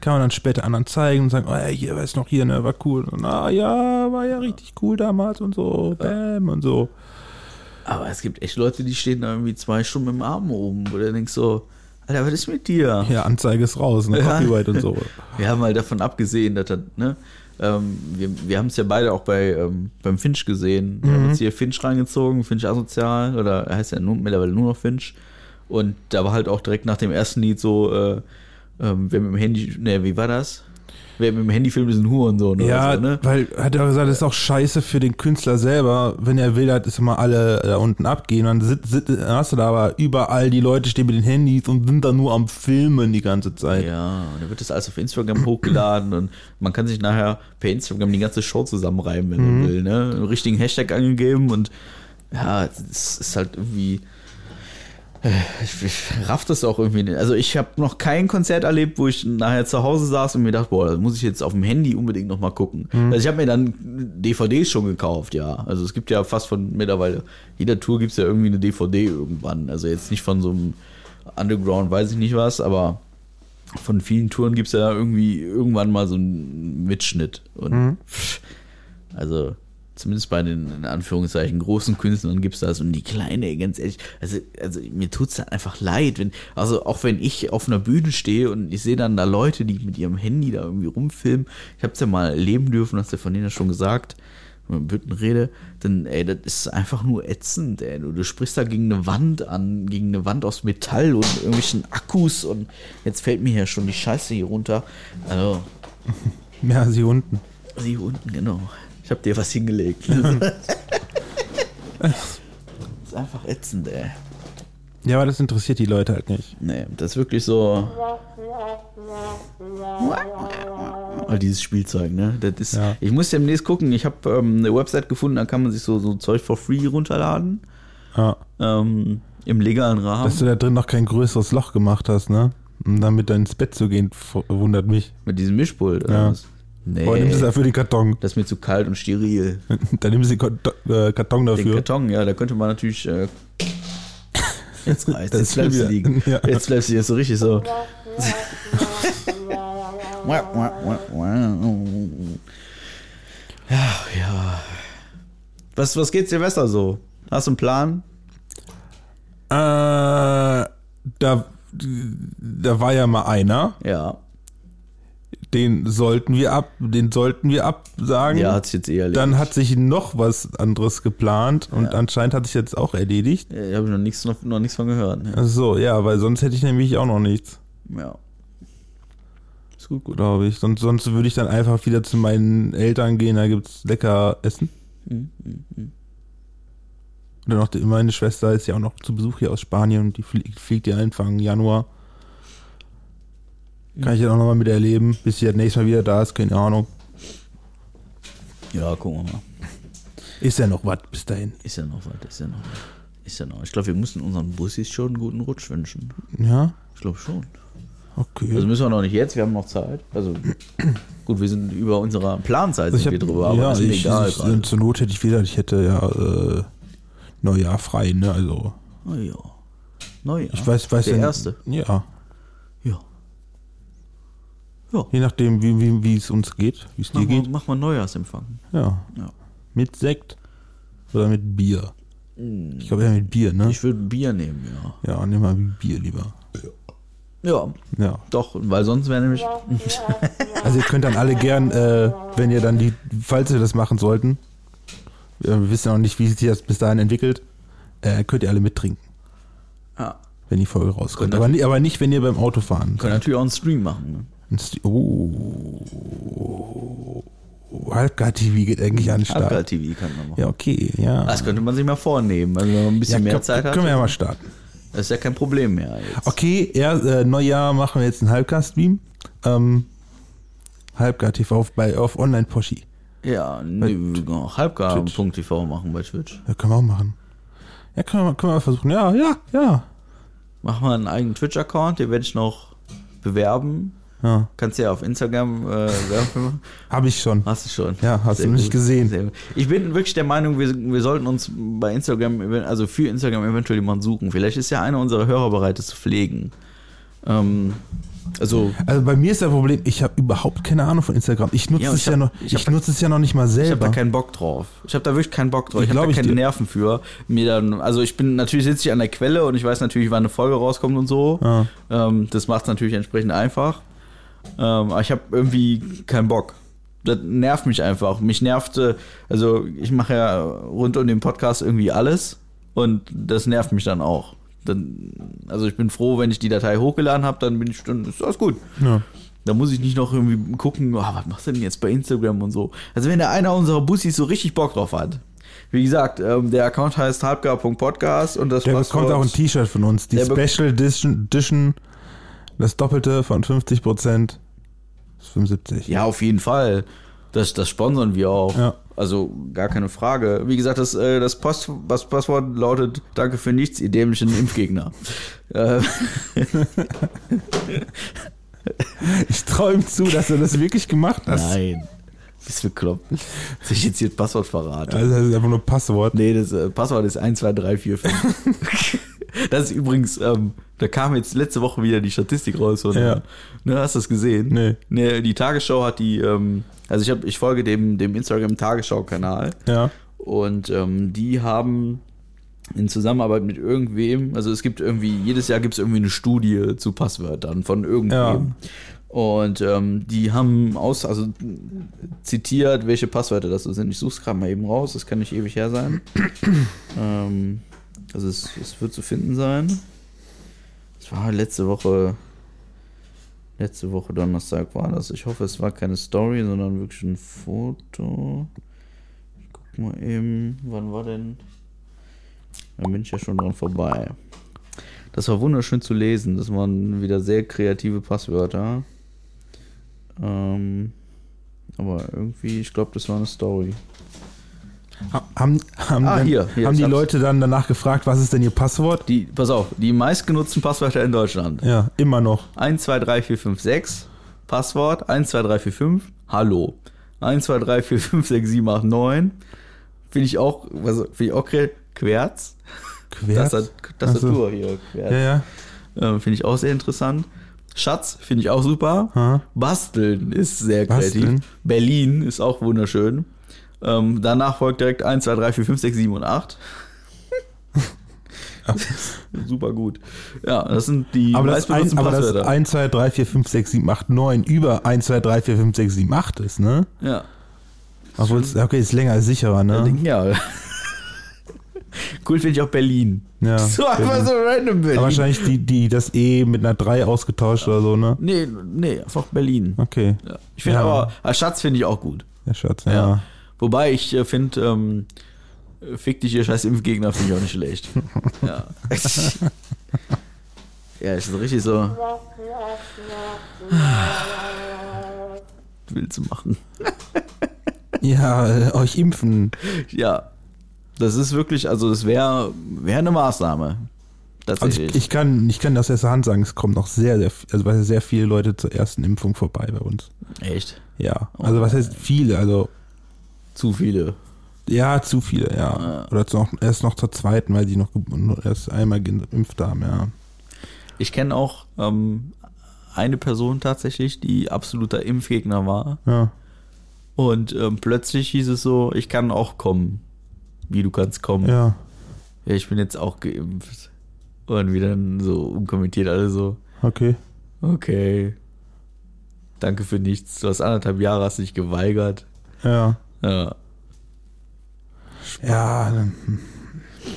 kann man dann später anderen zeigen und sagen, oh ja, hier, weiß noch hier, ne, war cool. Und, ah ja, war ja richtig cool damals und so, bam und so. Aber es gibt echt Leute, die stehen da irgendwie zwei Stunden dem Arm oben, wo du denkst so, Alter, was ist mit dir? Ja, Anzeige ist raus, ne, Ja. Copyright und so. Wir haben halt davon abgesehen, dass das, ne, ähm, wir, wir haben es ja beide auch bei, ähm, beim Finch gesehen. Wir haben uns hier Finch reingezogen, Finch asozial, oder er heißt ja nur, mittlerweile nur noch Finch. Und da war halt auch direkt nach dem ersten Lied so, äh, ähm, wer mit dem Handy, ne, wie war das? Wer mit dem Handy filmt, ist ein Hurensohn Ja, oder so, ne? weil hat er gesagt, das ist auch scheiße für den Künstler selber, wenn er will, dass immer alle da unten abgehen. Dann sit, sit, hast du da aber überall die Leute stehen mit den Handys und sind da nur am Filmen die ganze Zeit. Ja, und dann wird das alles auf Instagram hochgeladen und man kann sich nachher per Instagram die ganze Show zusammenreiben, wenn Mhm. man will, ne? Einen richtigen Hashtag angegeben und ja, es ist halt irgendwie. Ich, ich raff das auch irgendwie nicht. Also ich habe noch kein Konzert erlebt, wo ich nachher zu Hause saß und mir dachte, boah, das muss ich jetzt auf dem Handy unbedingt noch mal gucken. Mhm. Also ich habe mir dann DVDs schon gekauft, ja. Also es gibt ja fast von mittlerweile, jeder Tour gibt es ja irgendwie eine DVD irgendwann. Also jetzt nicht von so einem Underground, weiß ich nicht was, aber von vielen Touren gibt es ja irgendwie irgendwann mal so einen Mitschnitt. Und pff, also zumindest bei den in Anführungszeichen großen Künstlern gibt es das und die kleine, ganz ehrlich, also, also mir tut es einfach leid, wenn, also auch wenn ich auf einer Bühne stehe und ich sehe dann da Leute, die mit ihrem Handy da irgendwie rumfilmen, ich habe es ja mal erleben dürfen, hast du von denen ja schon gesagt, wenn man Bütten rede, dann, ey, das ist einfach nur ätzend, ey. Du, du sprichst da gegen eine Wand an, gegen eine Wand aus Metall und irgendwelchen Akkus und jetzt fällt mir hier schon die Scheiße hier runter. Also, Ja, sie unten. sie unten, genau. Ich hab dir was hingelegt. das ist einfach ätzend, ey. Ja, aber das interessiert die Leute halt nicht. Nee, das ist wirklich so. All dieses Spielzeug, ne? Das ist, Ja. Ich muss demnächst gucken. Ich habe ähm, eine Website gefunden, da kann man sich so, so Zeug for free runterladen. Ja. Ähm, Im legalen Rahmen. Dass du da drin noch kein größeres Loch gemacht hast, ne? Um damit dann ins Bett zu gehen, wundert mich. Mit diesem Mischpult. oder Ja. was? Nee. Aber nimmst du dafür den Karton. das ist mir zu kalt und steril. dann nimmst du den Karton, äh, Karton Den dafür. Karton, ja, da könnte man natürlich. Äh, jetzt reißt, Das jetzt bleibst du liegen. Ja. Jetzt bleibst du jetzt so richtig so. Ja, ja. Was, was geht Silvester so? Hast du einen Plan? Äh, da, da war ja mal einer, Ja. Den sollten wir ab, den sollten wir absagen. Ja, hat sich jetzt eher erledigt. Dann hat sich noch was anderes geplant und Ja. anscheinend hat sich jetzt auch erledigt. Ja, habe ich noch nichts, noch, noch nichts von gehört. Ne? Ach so, ja, weil sonst hätte ich nämlich auch noch nichts, Ja. Ist gut, gut. glaube ich. Sonst, sonst würde ich dann einfach wieder zu meinen Eltern gehen, da gibt's lecker Essen. Mhm, mhm. Und dann noch die, meine Schwester ist ja auch noch zu Besuch hier aus Spanien und die fliegt, fliegt ja Anfang Januar. Kann ich ja auch nochmal miterleben, bis sie das nächste Mal wieder da ist, keine Ahnung. Ja, gucken wir mal. Ist ja noch was bis dahin. Ist ja noch was, ist ja noch was. Ist ja noch. Ich glaube, wir müssen unseren Bussis schon einen guten Rutsch wünschen. Ja, Ich glaube schon. okay. Also müssen wir noch nicht jetzt, wir haben noch Zeit. Also gut, wir sind über unserer Planzeit Also sind wir drüber, aber ja, ist ich, egal ich, gerade. zur Not hätte ich wieder, ich hätte ja äh, Neujahr frei, ne? Also ja. Neujahr. ich weiß, weiß Der ja, erste. Ja. Ja. je nachdem, wie, wie, wie es uns geht, wie es dir geht. mach mal Neujahrsempfang. Ja. Ja. Mit Sekt oder mit Bier? Ich glaube eher mit Bier, ne? Ich würde Bier nehmen, ja. ja, nimm mal Bier lieber. Ja, Ja. doch, weil sonst wäre nämlich. Also ihr könnt dann alle gern, äh, wenn ihr dann die, falls wir das machen sollten, wir wir wissen ja noch nicht, wie sich das bis dahin entwickelt, äh, könnt ihr alle mittrinken, Ja. wenn die Folge rauskommt. Könnt Aber, aber nicht, wenn ihr beim Autofahren Können natürlich auch einen Stream machen. Ne? Oh. Halbgar-TV geht eigentlich an den Start. Halbgar-TV kann man machen. Ja, okay, ja. Das könnte man sich mal vornehmen, also wenn man ein bisschen ja, mehr Zeit hat. Können wir ja mal starten. Das ist ja kein Problem mehr jetzt. Okay, ja, äh, Neujahr machen wir jetzt einen Halbgar-Stream. Ähm, Halbgar-TV auf, bei- auf Online-Poschi. Ja, nee, wir auch halbgar.tv machen bei Twitch. Ja, können wir auch machen. Ja, können wir, können wir mal versuchen. Ja, ja, ja. Mach mal einen eigenen Twitch-Account, den werde ich noch bewerben. Ja, Kannst ja auf Instagram äh, Werbung machen. habe ich schon. Hast du schon. Ja, hast Sehr du nicht gesehen. Ich bin wirklich der Meinung, wir, wir sollten uns bei Instagram, also für Instagram eventuell jemanden suchen. Vielleicht ist ja einer unserer Hörer bereit, das zu pflegen. Ähm, also, Also bei mir ist das Problem, ich habe überhaupt keine Ahnung von Instagram. Ich nutze Ja, es ich ja hab- noch, ich ich, hab nutze es ja noch nicht mal ich habe selber. da keinen Bock drauf. Ich habe da wirklich keinen Bock drauf. Ich habe Glaub da ich keine dir. Nerven für. Mir dann, also ich bin natürlich sitze ich an der Quelle und ich weiß natürlich, wann eine Folge rauskommt und so. Ja. Ähm, das macht es natürlich entsprechend einfach. Ähm, aber ich habe irgendwie keinen Bock. Das nervt mich einfach. Mich nervte, also ich mache ja rund um den Podcast irgendwie alles und das nervt mich dann auch. Dann, also ich bin froh, wenn ich die Datei hochgeladen habe, dann bin ich, dann ist alles gut. Ja. Da muss ich nicht noch irgendwie gucken, oh, was machst du denn jetzt bei Instagram und so. Also wenn da einer unserer Bussis so richtig Bock drauf hat. Wie gesagt, ähm, der Account heißt halbgar.podcast und das Der Passwort- bekommt auch ein T-Shirt von uns. Die Special Edition, Edition, das Doppelte von 50% ist 75. Ja, auf jeden Fall. Das, das sponsern wir auch. Ja. Also gar keine Frage. Wie gesagt, das, äh, das, Post, das Passwort lautet Danke für nichts, ihr dämlichen Impfgegner. äh, Ich traue ihm zu, dass er das wirklich gemacht hat. nein. Bist du bekloppt? Soll ich jetzt hier das Passwort verraten? Also das ist einfach nur Passwort. Nee, das äh, Passwort ist 1, 2, 3, 4, 5. das ist übrigens, ähm, da kam jetzt letzte Woche wieder die Statistik raus. Und, Ja. Ne, hast du das gesehen? Nee. Nee, die Tagesschau hat die, ähm, also ich, hab, ich folge dem, dem Instagram-Tagesschau-Kanal. Ja. Und ähm, die haben in Zusammenarbeit mit irgendwem, also es gibt irgendwie, jedes Jahr gibt es irgendwie eine Studie zu Passwörtern von irgendwem. Ja. Und ähm, die haben aus, also zitiert, welche Passwörter das so sind. Ich suche es gerade mal eben raus, das kann nicht ewig her sein. ähm, also es, es wird zu finden sein. Es war letzte Woche, letzte Woche Donnerstag war das. Ich hoffe, es war keine Story, sondern wirklich ein Foto. Ich guck mal eben, wann war denn? Da bin ich ja schon dran vorbei. Das war wunderschön zu lesen. Das waren wieder sehr kreative Passwörter. Ähm, aber irgendwie, ich glaube, das war eine Story. Ha- Haben, haben, Ah, dann, hier, hier, haben die hab's. Leute dann danach gefragt, was ist denn ihr Passwort? Die, pass auf, die meistgenutzten Passwörter in Deutschland. Ja, immer noch. 1, 2, 3, 4, 5, 6. Passwort 1, 2, 3, 4, 5. Hallo. 1, 2, 3, 4, 5, 6, 7, 8, 9. Finde ich auch, was finde ich auch Querz. Querz? Tastat- Tastatur hier. Querz. Ja, ja. Ähm, finde ich auch sehr interessant. Schatz finde ich auch super. Ha. Basteln ist sehr kreativ. Basteln. Berlin ist auch wunderschön. Ähm, danach folgt direkt 1, 2, 3, 4, 5, 6, 7 und 8. Super gut. Ja, das sind die Aber das, ein, aber das Passwörter. 1, 2, 3, 4, 5, 6, 7, 8, 9 über 1, 2, 3, 4, 5, 6, 7, 8 ist, ne? ja. Obwohl es, okay, ist länger, ist sicherer, ne? ja. Cool finde ich auch Berlin. Ja. So einfach so random Berlin. Aber wahrscheinlich die, die das E mit einer 3 ausgetauscht oder so, ne? Nee, nee, einfach Berlin. Okay. Ja. Ich finde Ja. aber, als Schatz finde ich auch gut. Ja, Schatz, ja. Ja. Wobei ich äh, finde, ähm, fick dich, ihr scheiß Impfgegner, finde ich auch nicht schlecht. ja. ja, ist richtig so. Willst du machen? Ja, äh, euch impfen. Ja. Das ist wirklich, also das wäre wär eine Maßnahme. Also ich, ich, kann, ich kann aus erster Hand sagen, es kommen noch sehr, sehr, also weil sehr viele Leute zur ersten Impfung vorbei bei uns. Echt? Ja, also was heißt viele? Also Zu viele. ja, zu viele, ja. Ah. Oder noch, erst noch zur zweiten, weil die noch erst einmal geimpft haben, ja. Ich kenne auch ähm, eine Person tatsächlich, die absoluter Impfgegner war. Ja, Und ähm, plötzlich hieß es so, ich kann auch kommen. Wie du kannst kommen. ja. Ja, ich bin jetzt auch geimpft. Und wir dann so unkommentiert alle so, Okay. okay. Danke für nichts. Du hast anderthalb Jahre, hast dich geweigert. Ja. Ja. Ja, dann, hm.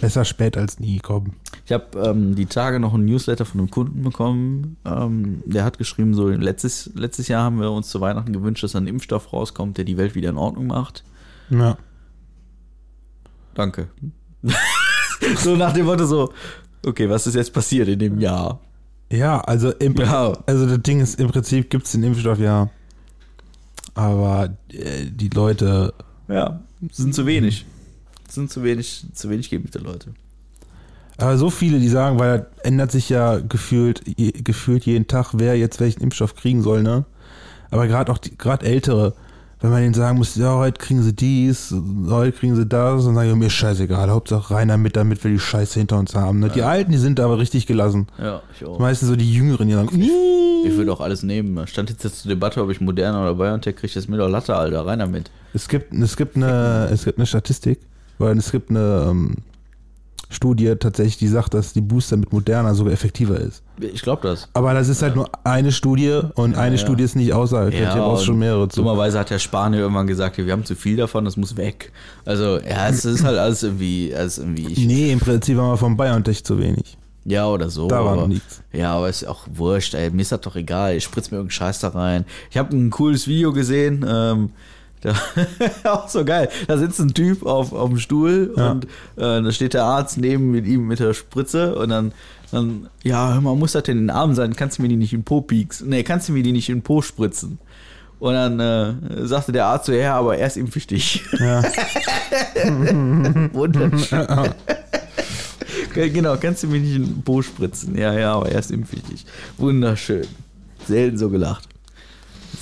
besser spät als nie, komm. Ich habe ähm, die Tage noch ein Newsletter von einem Kunden bekommen. Ähm, der hat geschrieben, so letztes, letztes Jahr haben wir uns zu Weihnachten gewünscht, dass ein Impfstoff rauskommt, der die Welt wieder in Ordnung macht. Ja. Danke. so nach dem Motto so, okay, was ist jetzt passiert in dem Jahr? Ja, also im Ja. also das Ding ist, im Prinzip gibt es den Impfstoff ja. Aber äh, die Leute, Ja, sind zu wenig. Sind zu wenig, zu wenig geimpfte Leute. aber so viele, die sagen, weil das ändert sich ja gefühlt, je, gefühlt jeden Tag, wer jetzt welchen Impfstoff kriegen soll, ne? Aber gerade auch die- gerade Ältere, wenn man denen sagen muss, ja, heute kriegen sie dies, heute kriegen sie das, und sagen, ja, mir scheißegal, Hauptsache rein damit, damit wir die Scheiße hinter uns haben. Ne? Die Alten, die sind aber richtig gelassen. Ja, ich auch. Meistens so die Jüngeren, die sagen, Ich würde auch alles nehmen. Da Stand jetzt, jetzt zur Debatte, ob ich Moderna oder BioNTech kriege, das mir doch Latte, Alter. Rein damit. Es gibt, es gibt eine, es gibt eine Statistik, weil es gibt eine ähm, Studie tatsächlich, die sagt, dass die Booster mit Moderna sogar effektiver ist. Ich glaube das. Aber das ist halt nur eine Studie und eine ja. Studie ist nicht aussagekräftig. Ja, brauchst und schon mehrere zu. Dummerweise hat der Spanier irgendwann gesagt, wir haben zu viel davon, das muss weg. Also, ja, es ist halt alles irgendwie, alles irgendwie. Ich, Nee, im Prinzip haben wir von BioNTech zu wenig. Ja, oder so. Da war aber, nichts. Ja, aber ist auch wurscht, ey. Mir ist das doch egal. Ich spritze mir irgendeinen Scheiß da rein. Ich habe ein cooles Video gesehen. Ähm, auch so geil. Da sitzt ein Typ auf, auf dem Stuhl Ja. und äh, da steht der Arzt neben mit ihm mit der Spritze und dann, dann ja, hör mal, muss das denn in den Arm sein? Kannst du mir die nicht in den Po pieksen? Nee, kannst du mir die nicht in den Po spritzen? Und dann äh, sagte der Arzt so, ja, aber erst impf ich dich. Ja. Wunderschön. genau, kannst du mir nicht in den Po spritzen? Ja, ja, aber impf ich dich. Wunderschön. Selten so gelacht.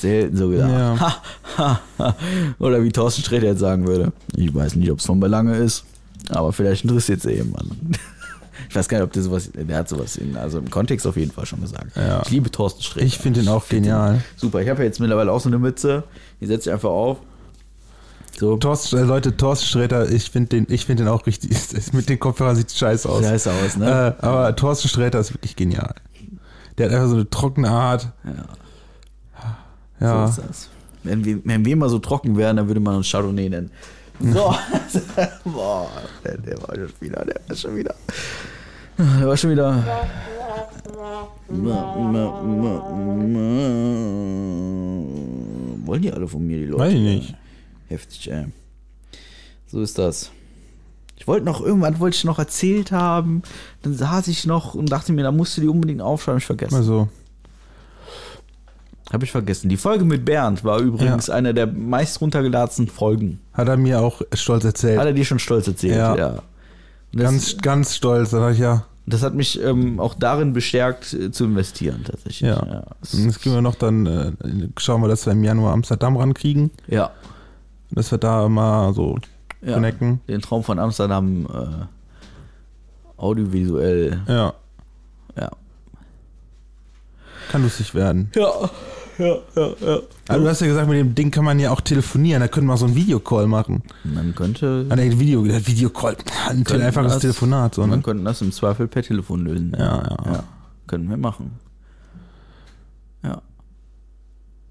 Selten so gelacht. Ja. Ha, ha. Oder wie Thorsten Sträter jetzt sagen würde. Ich weiß nicht, ob es von Belange ist, aber vielleicht interessiert es ja jemanden. Ich weiß gar nicht, ob der sowas, der hat sowas in, also im Kontext auf jeden Fall schon gesagt. Ja. Ich liebe Thorsten Sträter. Ich finde ihn auch find genial. Den super. Ich habe ja jetzt mittlerweile auch so eine Mütze. Die setze ich einfach auf. So. Thorsten, äh, Leute, Thorsten Sträter, ich finde den, ich find den auch richtig. Mit den Kopfhörern sieht scheiße aus. Scheiße aus, ne? Äh, aber Thorsten Sträter ist wirklich genial. Der hat einfach so eine trockene Art. Ja. Ja. So ist das. Wenn wir, wenn wir mal so trocken wären, dann würde man uns Chardonnay nennen. So. Boah, der, der war schon wieder, der war schon wieder. Der war schon wieder. Wollen die alle von mir, die Leute? Weiß ich nicht. Heftig, ey. So ist das. Ich wollte noch, irgendwann wollte ich noch erzählt haben, dann saß ich noch und dachte mir, da musst du die unbedingt aufschreiben, ich vergessen. Also, Habe ich vergessen. Die Folge mit Bernd war übrigens eine der meist runtergeladenen Folgen. hat er mir auch stolz erzählt. Hat er dir schon stolz erzählt? Ja. Und Das, ganz, ganz stolz. Dachte ich, ja, das hat mich ähm, auch darin bestärkt, äh, zu investieren, tatsächlich. ja. es- Jetzt kriegen wir noch dann, äh, schauen wir, dass wir im Januar Amsterdam rankriegen. ja, Dass wir da mal so ja. connecten. Den Traum von Amsterdam äh, audiovisuell. Ja, Ja. kann lustig werden. Ja, ja, ja, ja. Aber du hast ja gesagt, mit dem Ding kann man ja auch telefonieren. Da können wir so einen Videocall machen. Man könnte. Ah, nee, Video, Videocall. Ein einfaches das- Telefonat. So, Man ne? könnte das im Zweifel per Telefon lösen. Ja, ja. ja. Können wir machen. Ja.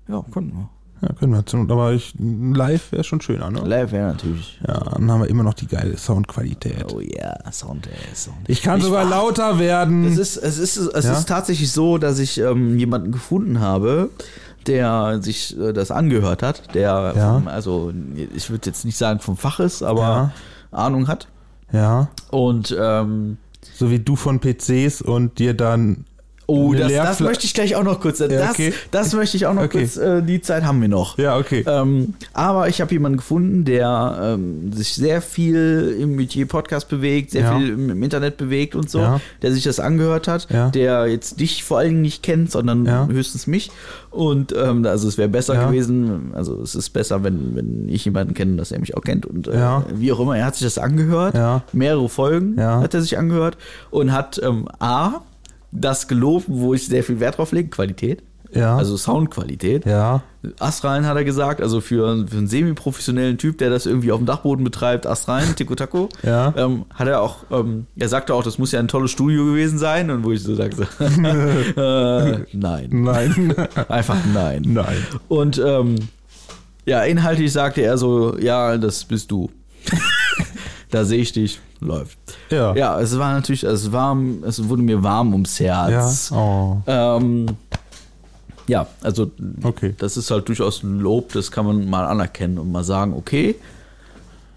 Ja, können wir. Ja, können wir. Not, Aber ich, live wäre schon schöner, ne? Live wäre natürlich. Ja, dann haben wir immer noch die geile Soundqualität. Oh ja, Sound, ey, Sound. Ich kann sogar war- lauter werden. Es ist, es ist, es Ja? ist tatsächlich so, dass ich ähm, jemanden gefunden habe, der sich äh, das angehört hat, der, Ja. vom, also ich würde jetzt nicht sagen vom Fach ist, aber Ja. Ahnung hat. ja, Und ähm, so wie du von PCs und dir dann. Oh, das, das möchte ich gleich auch noch kurz. Ja, das, okay. das möchte ich auch noch Okay. kurz. Äh, die Zeit haben wir noch. Ja, okay. Ähm, aber ich habe jemanden gefunden, der ähm, sich sehr viel im Metier Podcast bewegt, sehr Ja. viel im, im Internet bewegt und so, Ja. der sich das angehört hat, Ja. der jetzt dich vor allen Dingen nicht kennt, sondern Ja. höchstens mich. Und ähm, also es wäre besser Ja. gewesen, also es ist besser, wenn, wenn ich jemanden kenne, dass er mich auch kennt. Und äh, Ja. wie auch immer, er hat sich das angehört, Ja. mehrere Folgen Ja. hat er sich angehört und hat ähm, A, das gelobt, wo ich sehr viel Wert drauf lege, Qualität. Ja. Also Soundqualität. ja. Astrein hat er gesagt, also für, für einen semi-professionellen Typ, der das irgendwie auf dem Dachboden betreibt, Astrein, Tico Taco, Ja. ähm, hat er auch, ähm, er sagte auch, das muss ja ein tolles Studio gewesen sein und wo ich so sagte, äh, nein, Nein. einfach nein. Nein. Und ähm, ja, inhaltlich sagte er so, ja, das bist du. Da sehe ich dich, läuft. Ja. Ja, es war natürlich, es warm, es wurde mir warm ums Ja. Herz. Oh. Ähm, ja, also Okay. das ist halt durchaus ein Lob, das kann man mal anerkennen und mal sagen, okay,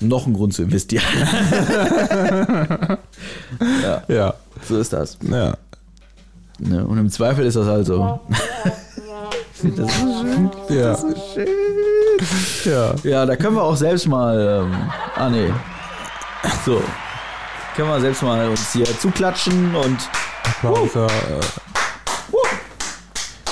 noch ein Grund zu investieren. ja, Ja. so ist das. Ja. Ne? Und im Zweifel ist das halt so. Das so schön. Ja. So schön. Ja. Ja, da können wir auch selbst mal. Ähm, ah, nee. So. Können wir selbst mal uns hier zuklatschen und. Applaus, äh.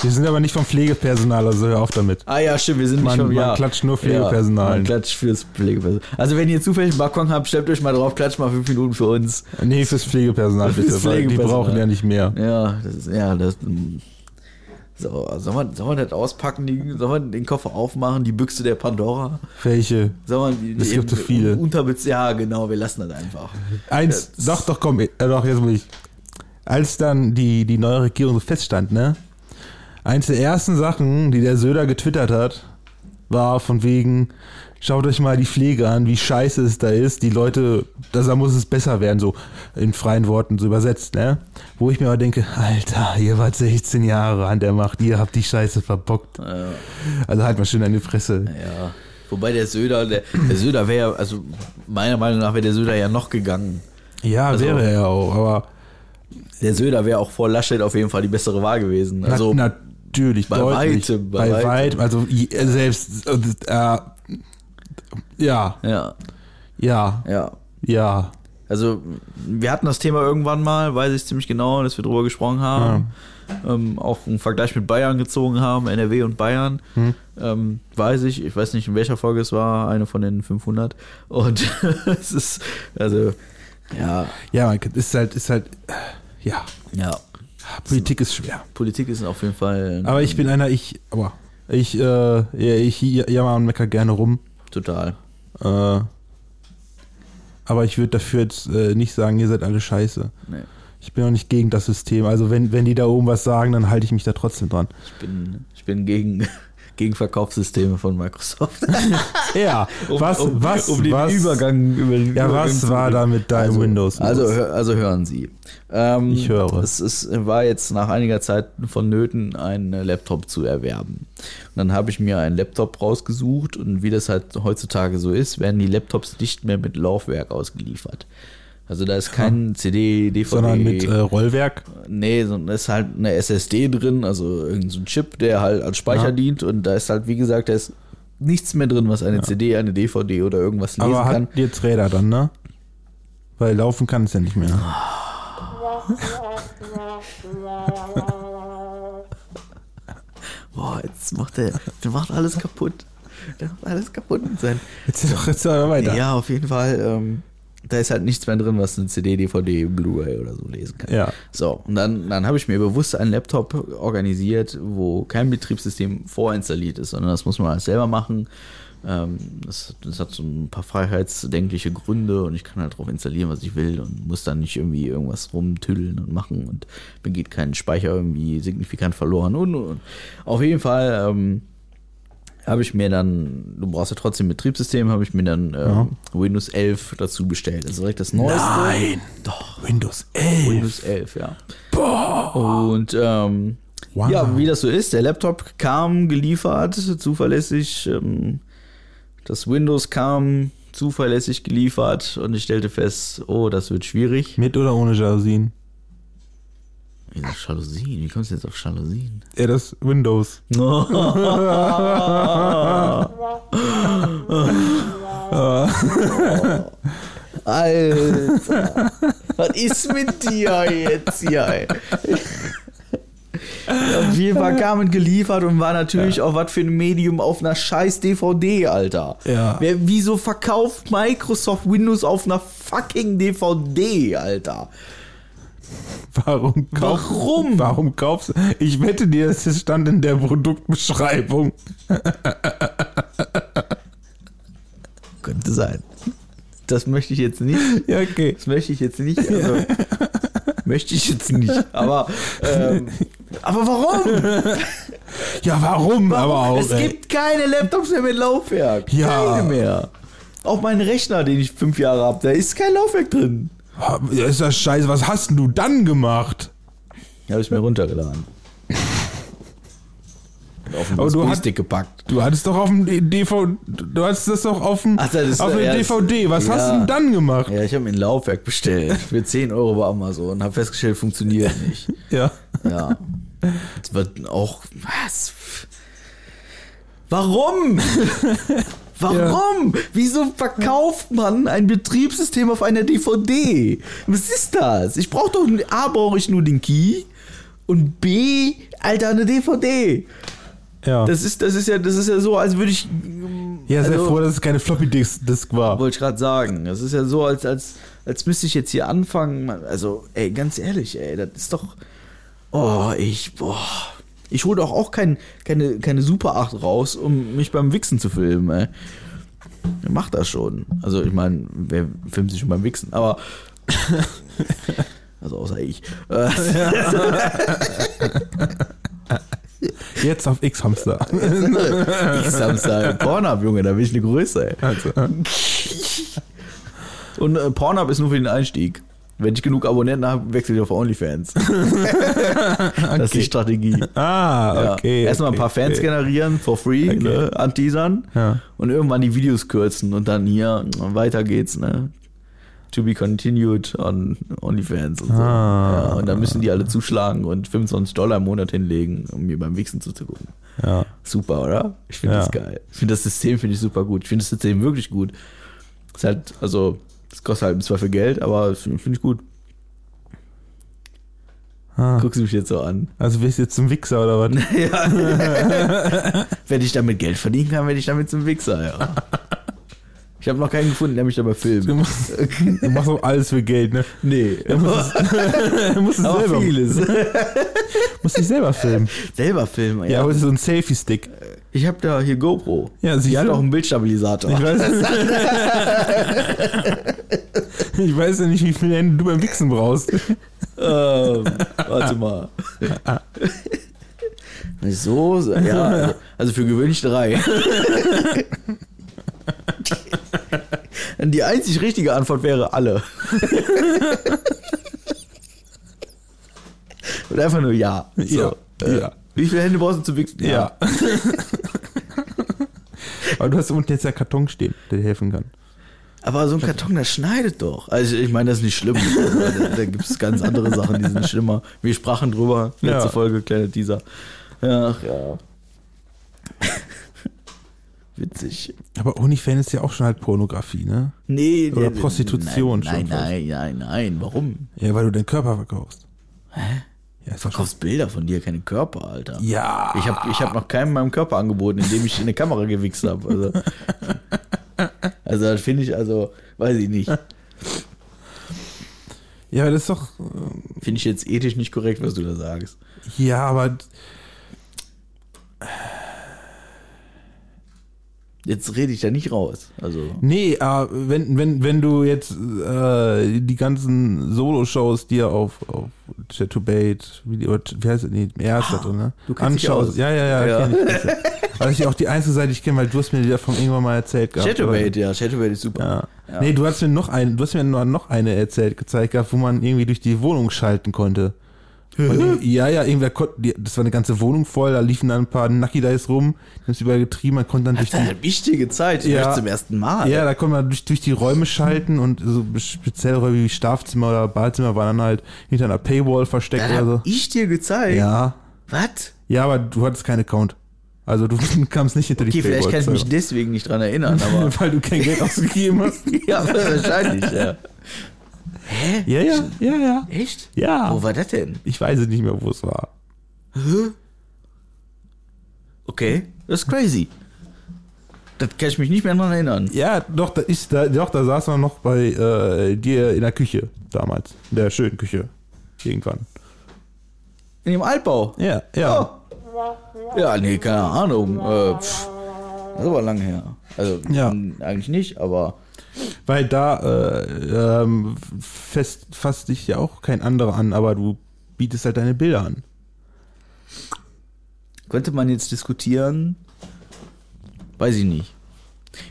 Wir sind aber nicht vom Pflegepersonal, also hör auf damit. Ah ja, stimmt, wir sind Man- nicht schon, man ja. klatscht nur Pflegepersonal. Ja, man klatscht fürs Pflegepersonal. Also wenn ihr zufällig einen Balkon habt, stellt euch mal drauf, klatscht mal fünf Minuten für uns. Nee, fürs Pflegepersonal bitte, Fürs weil die Pflegepersonal. brauchen ja nicht mehr. Ja, das ist, ja, das. So, soll man, soll man das auspacken, die, soll man den Koffer aufmachen, die Büchse der Pandora? Welche? Soll man die, Es gibt so viele. Unterbez ja, genau, wir lassen das einfach. Eins, Ja, doch, doch, komm, äh, doch, jetzt muss ich. Als dann die, die neue Regierung so feststand, ne? Eins der ersten Sachen, die der Söder getwittert hat, war von wegen, Schaut euch mal die Pflege an, wie scheiße es da ist. Die Leute, da da muss es besser werden, so in freien Worten so übersetzt, ne? Wo ich mir aber denke, Alter, ihr wart 16 Jahre an der Macht, ihr habt die Scheiße verbockt. Also halt mal schön deine Fresse. Ja. Wobei der Söder, der, der Söder wäre, also meiner Meinung nach wäre der Söder ja noch gegangen. Ja, Also- wäre er ja auch, aber Der Söder wäre auch vor Laschet auf jeden Fall die bessere Wahl gewesen. na, Also natürlich bei deutlich. weitem, bei bei weitem. weitem, also selbst, äh, ja, ja, ja, ja. ja. Also wir hatten das Thema irgendwann mal, weiß ich ziemlich genau, dass wir drüber gesprochen haben. Ähm, auch einen Vergleich mit Bayern gezogen haben, NRW und Bayern. Ähm, weiß ich, ich weiß nicht in welcher Folge es war, eine von den 500. Und es ist, also, ja, Ja, ist halt, ist halt, ja, ja, Politik ist schwer. Politik ist auf jeden Fall Aber ich bin einer, ich, aber ich, äh, ja, ich jammer und mecker gerne rum. Total. Äh, aber ich würde dafür jetzt äh, nicht sagen, ihr seid alle scheiße. Nee. Ich bin auch nicht gegen das System. Also wenn, wenn die da oben was sagen, dann halte ich mich da trotzdem dran. Ich bin, ich bin gegen, gegen Verkaufssysteme von Microsoft. Ja, was, um, was, um den was, Übergang über den Ja, Übergang was war da mit deinem also, Windows? Also, also hören Sie. Ähm, Ich höre. Es ist, war jetzt nach einiger Zeit vonnöten, einen Laptop zu erwerben. Und dann habe ich mir einen Laptop rausgesucht und wie das halt heutzutage so ist, werden die Laptops nicht mehr mit Laufwerk ausgeliefert. Also da ist kein CD, DVD. sondern mit äh, Rollwerk. Nee, so- da ist halt eine SSD drin, also irgendein so Chip, der halt als Speicher Ja. dient und da ist halt, wie gesagt, da ist nichts mehr drin, was eine CD, eine DVD oder irgendwas lesen Aber kann. hat jetzt Räder dann, ne? Weil laufen kann es ja nicht mehr. Boah, jetzt macht er, der macht alles kaputt. Der macht alles kaputt mit sein. Jetzt doch jetzt aber weiter. Ja, auf jeden Fall. Ähm, da ist halt nichts mehr drin, was eine CD, DVD, Blu-ray oder so lesen kann. Ja. So, und dann, dann habe ich mir bewusst einen Laptop organisiert, wo kein Betriebssystem vorinstalliert ist, sondern das muss man alles selber machen. Ähm, das, das hat so ein paar freiheitsdenkliche Gründe und ich kann halt drauf installieren, was ich will und muss dann nicht irgendwie irgendwas rumtüdeln und machen und mir geht kein Speicher irgendwie signifikant verloren und, und, und. Auf jeden Fall ähm, habe ich mir dann, du brauchst ja trotzdem ein Betriebssystem, habe ich mir dann ähm, Windows 11 dazu bestellt. Das ist direkt das Neueste. Nein. Doch. Windows 11. Windows 11, ja. Und ähm, Wow. ja, wie das so ist, der Laptop kam geliefert, zuverlässig. Ähm, das Windows kam zuverlässig geliefert und ich stellte fest, oh, das wird schwierig. Mit oder ohne Jalousien? Wie gesagt, Jalousien? Wie kommst du jetzt auf Jalousien? Ja, das Windows. Alter, was ist mit dir jetzt hier? Ey? Auf jeden Fall kam es geliefert und war natürlich auch was für ein Medium auf einer scheiß DVD, Alter. Ja. Wer, wieso verkauft Microsoft Windows auf einer fucking DVD, Alter? Warum kaufst Warum? Warum kaufst Ich wette dir, es stand in der Produktbeschreibung. Könnte sein. Das möchte ich jetzt nicht. Ja, okay. Das möchte ich jetzt nicht. Also, möchte ich jetzt nicht. Aber, ähm, aber warum? Ja, warum? Aber auch. es ey. gibt keine Laptops mehr mit Laufwerk. Ja. Keine mehr. Auch mein Rechner, den ich fünf Jahre habe, da ist kein Laufwerk drin. Ist das scheiße. Was hast denn du dann gemacht? Habe ich mir runtergeladen. Auf den Aber du gepackt. Du hattest doch auf dem DVD, du hattest das doch auf dem, Ach, das ist- auf dem ja, das- DVD. Was hast ja. du denn dann gemacht? Ja, ich habe mir ein Laufwerk bestellt für 10 Euro bei Amazon und habe festgestellt, funktioniert nicht. Ja. Ja. Es wird auch. Was? Warum? Warum? Wieso verkauft man ein Betriebssystem auf einer DVD? Was ist das? Ich brauche doch A brauche ich nur den Key und B Alter eine DVD. Ja. Das ist das ist ja das ist ja so, als würde ich ja, sehr also- froh, dass es keine Floppy Disk Disk war. wollte ich gerade sagen. Das ist ja so, als, als, als müsste ich jetzt hier anfangen. Also, ey, ganz ehrlich, ey, das ist doch. Oh, ich. Boah. Ich hole doch auch kein, keine, keine Super 8 raus, um mich beim Wichsen zu filmen, ey. Wer macht das schon? Also, ich meine, wer filmt sich schon beim Wichsen? Aber. Also, außer ich. Jetzt auf X-Hamster. ich Samstag. Pornhub, Junge, da will ich eine Größe, ey. Also, Und äh, Pornhub ist nur für den Einstieg. Wenn ich genug Abonnenten habe, wechsle ich auf OnlyFans. Das ist die Strategie. ah, Ja. okay. Erstmal ein okay, paar Fans okay. generieren, for free, Okay. ne, anteasern. Ja. Und irgendwann die Videos kürzen und dann hier, weiter geht's, ne? To be continued on OnlyFans und so. Ah. Ja, und dann müssen die alle zuschlagen und 25 Dollar im Monat hinlegen, um mir beim Wichsen zuzugucken. Ja. Super, oder? Ich finde Ja. das geil. Ich finde das System finde ich super gut. Ich finde das System wirklich gut. Ist halt, also, es kostet halt im Zweifel Geld, aber finde find ich gut. Ah. Guckst du mich jetzt so an. Also wirst du jetzt zum Wichser oder was? Ja. Wenn ich damit Geld verdienen kann, werde ich damit zum Wichser, ja. Ich habe noch keinen gefunden, der mich dabei Du filmt. machst, du machst auch alles für Geld, ne? Nee, Du musst es aber selber, vieles. musst dich selber filmen. Selber filmen, Ja, ja. aber das ist so ein Selfie-Stick. Ich habe da hier GoPro. Ja, Die hat auch einen Bildstabilisator. Ich weiß, ich weiß ja nicht, wie viele Hände du beim Wichsen brauchst. Ähm, warte mal. So, ja, also, also für gewöhnlich drei. Die einzig richtige Antwort wäre alle. Und einfach nur ja. So, Ja, ja. Wie viele Hände brauchst du zu wichsen? Ja. Aber du hast unten jetzt ja Karton stehen, der dir helfen kann. Aber so ein Karton, das schneidet doch. Also ich meine, das ist nicht schlimm. da da gibt es ganz andere Sachen, die sind schlimmer. Wir sprachen drüber. Letzte Ja. Folge, kleiner Teaser. Ach ja. Witzig. Aber OnlyFans ist ja auch schon halt Pornografie, ne? Nee, Oder nee, Prostitution Nein, schon nein, nein, nein, nein. Warum? Ja, weil du deinen Körper verkaufst. Hä? Ja, Du verkaufst Bilder von dir, keine Körper, Alter. Ja. Ich habe ich hab noch keinem meinem Körper angeboten, indem ich in eine Kamera gewichst habe. Also, also das finde ich, also, weiß ich nicht. Ja, das ist doch. Finde ich jetzt ethisch nicht korrekt, was du da sagst. Ja, aber. Jetzt rede ich da nicht raus. Also, Nee, aber wenn, wenn, wenn du jetzt äh, die ganzen Solo-Shows dir auf, auf Chat to Bait, wie, wie heißt es, nee, erst ah, ne? du Anschaust. aus. Ja, ja, ja, Ja. kenn ich. das. Also ich auch die einzige Seite, die ich kenne, weil du hast mir die davon irgendwann mal erzählt gehabt. Chatterbait, ja, Chatterbait ist super. Ja. Ja. Nee, du hast mir noch eine, du hast mir noch eine erzählt, gezeigt gehabt, wo man irgendwie durch die Wohnung schalten konnte. Und ja, ja, irgendwer konnte, das war eine ganze Wohnung voll, da liefen dann ein paar Nucky Dice rum, die haben es überall getrieben, man konnte dann durch die, eine wichtige Zeit. Ja. zum ersten Mal. ja, da konnte man durch, durch die Räume schalten und so spezielle Räume wie Schlafzimmer oder Badezimmer waren dann halt hinter einer Paywall versteckt oder so. ich dir gezeigt. Ja, Was? ja, aber du hattest keinen Account. Also du kamst nicht hinter Okay, die vielleicht kann ich mich deswegen nicht dran erinnern, aber. Weil du kein Geld ausgegeben hast. ja, wahrscheinlich, ja. Ja, ja, ja, ja. Echt? Ja. Wo war das denn? Ich weiß nicht mehr, wo es war. Okay, das ist crazy. Das kann ich mich nicht mehr dran erinnern. Ja, doch, da ist da, doch, da saß man noch bei äh, dir in der Küche damals. In der schönen Küche. Irgendwann. In dem Altbau. Ja, ja. Oh. Ja, nee, keine Ahnung. Äh, pff, das ist aber lange her. Also, Ja. eigentlich nicht, aber. Weil da äh, ähm, fest, fasst dich ja auch kein anderer an, aber du bietest halt deine Bilder an. Könnte man jetzt diskutieren? Weiß ich nicht.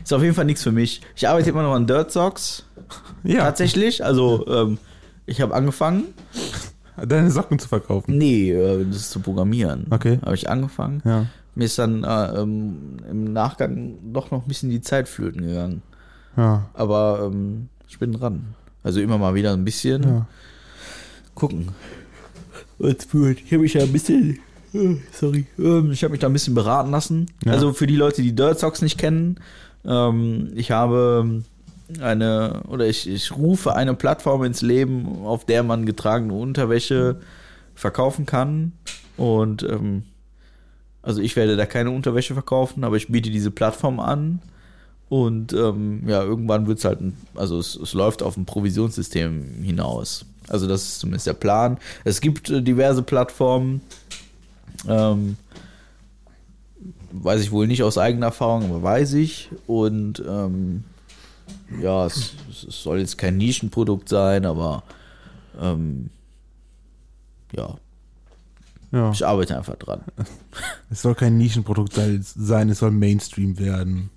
Ist auf jeden Fall nichts für mich. Ich arbeite immer noch an Dirt Socks. Ja, Tatsächlich. Also, ähm, ich habe angefangen. deine Socken zu verkaufen. Nee, äh, das ist zu programmieren. Okay. Habe ich angefangen. Ja. Mir ist dann äh, ähm, im Nachgang doch noch ein bisschen die Zeit flöten gegangen. Ja. Aber ähm, ich bin dran. Also immer mal wieder ein bisschen Ja. gucken. Ich habe mich ja ein bisschen. äh, Sorry. Ähm, Ich habe mich da ein bisschen beraten lassen. Ja. Also für die Leute, die Dirt Socks nicht kennen, ähm, ich habe eine oder ich, ich rufe eine Plattform ins Leben, auf der man getragene Unterwäsche verkaufen kann. Und ähm, also ich werde da keine Unterwäsche verkaufen, aber ich biete diese Plattform an. Und ähm, ja, irgendwann wird es halt, ein, also es, es läuft auf ein Provisionssystem hinaus. Also das ist zumindest der Plan. Es gibt äh, diverse Plattformen, ähm, weiß ich wohl nicht aus eigener Erfahrung, aber weiß ich. Und ähm, ja, es, es soll jetzt kein Nischenprodukt sein, aber ähm, ja, Ja. Ich arbeite einfach dran. Es soll kein Nischenprodukt sein, sein, es soll Mainstream werden.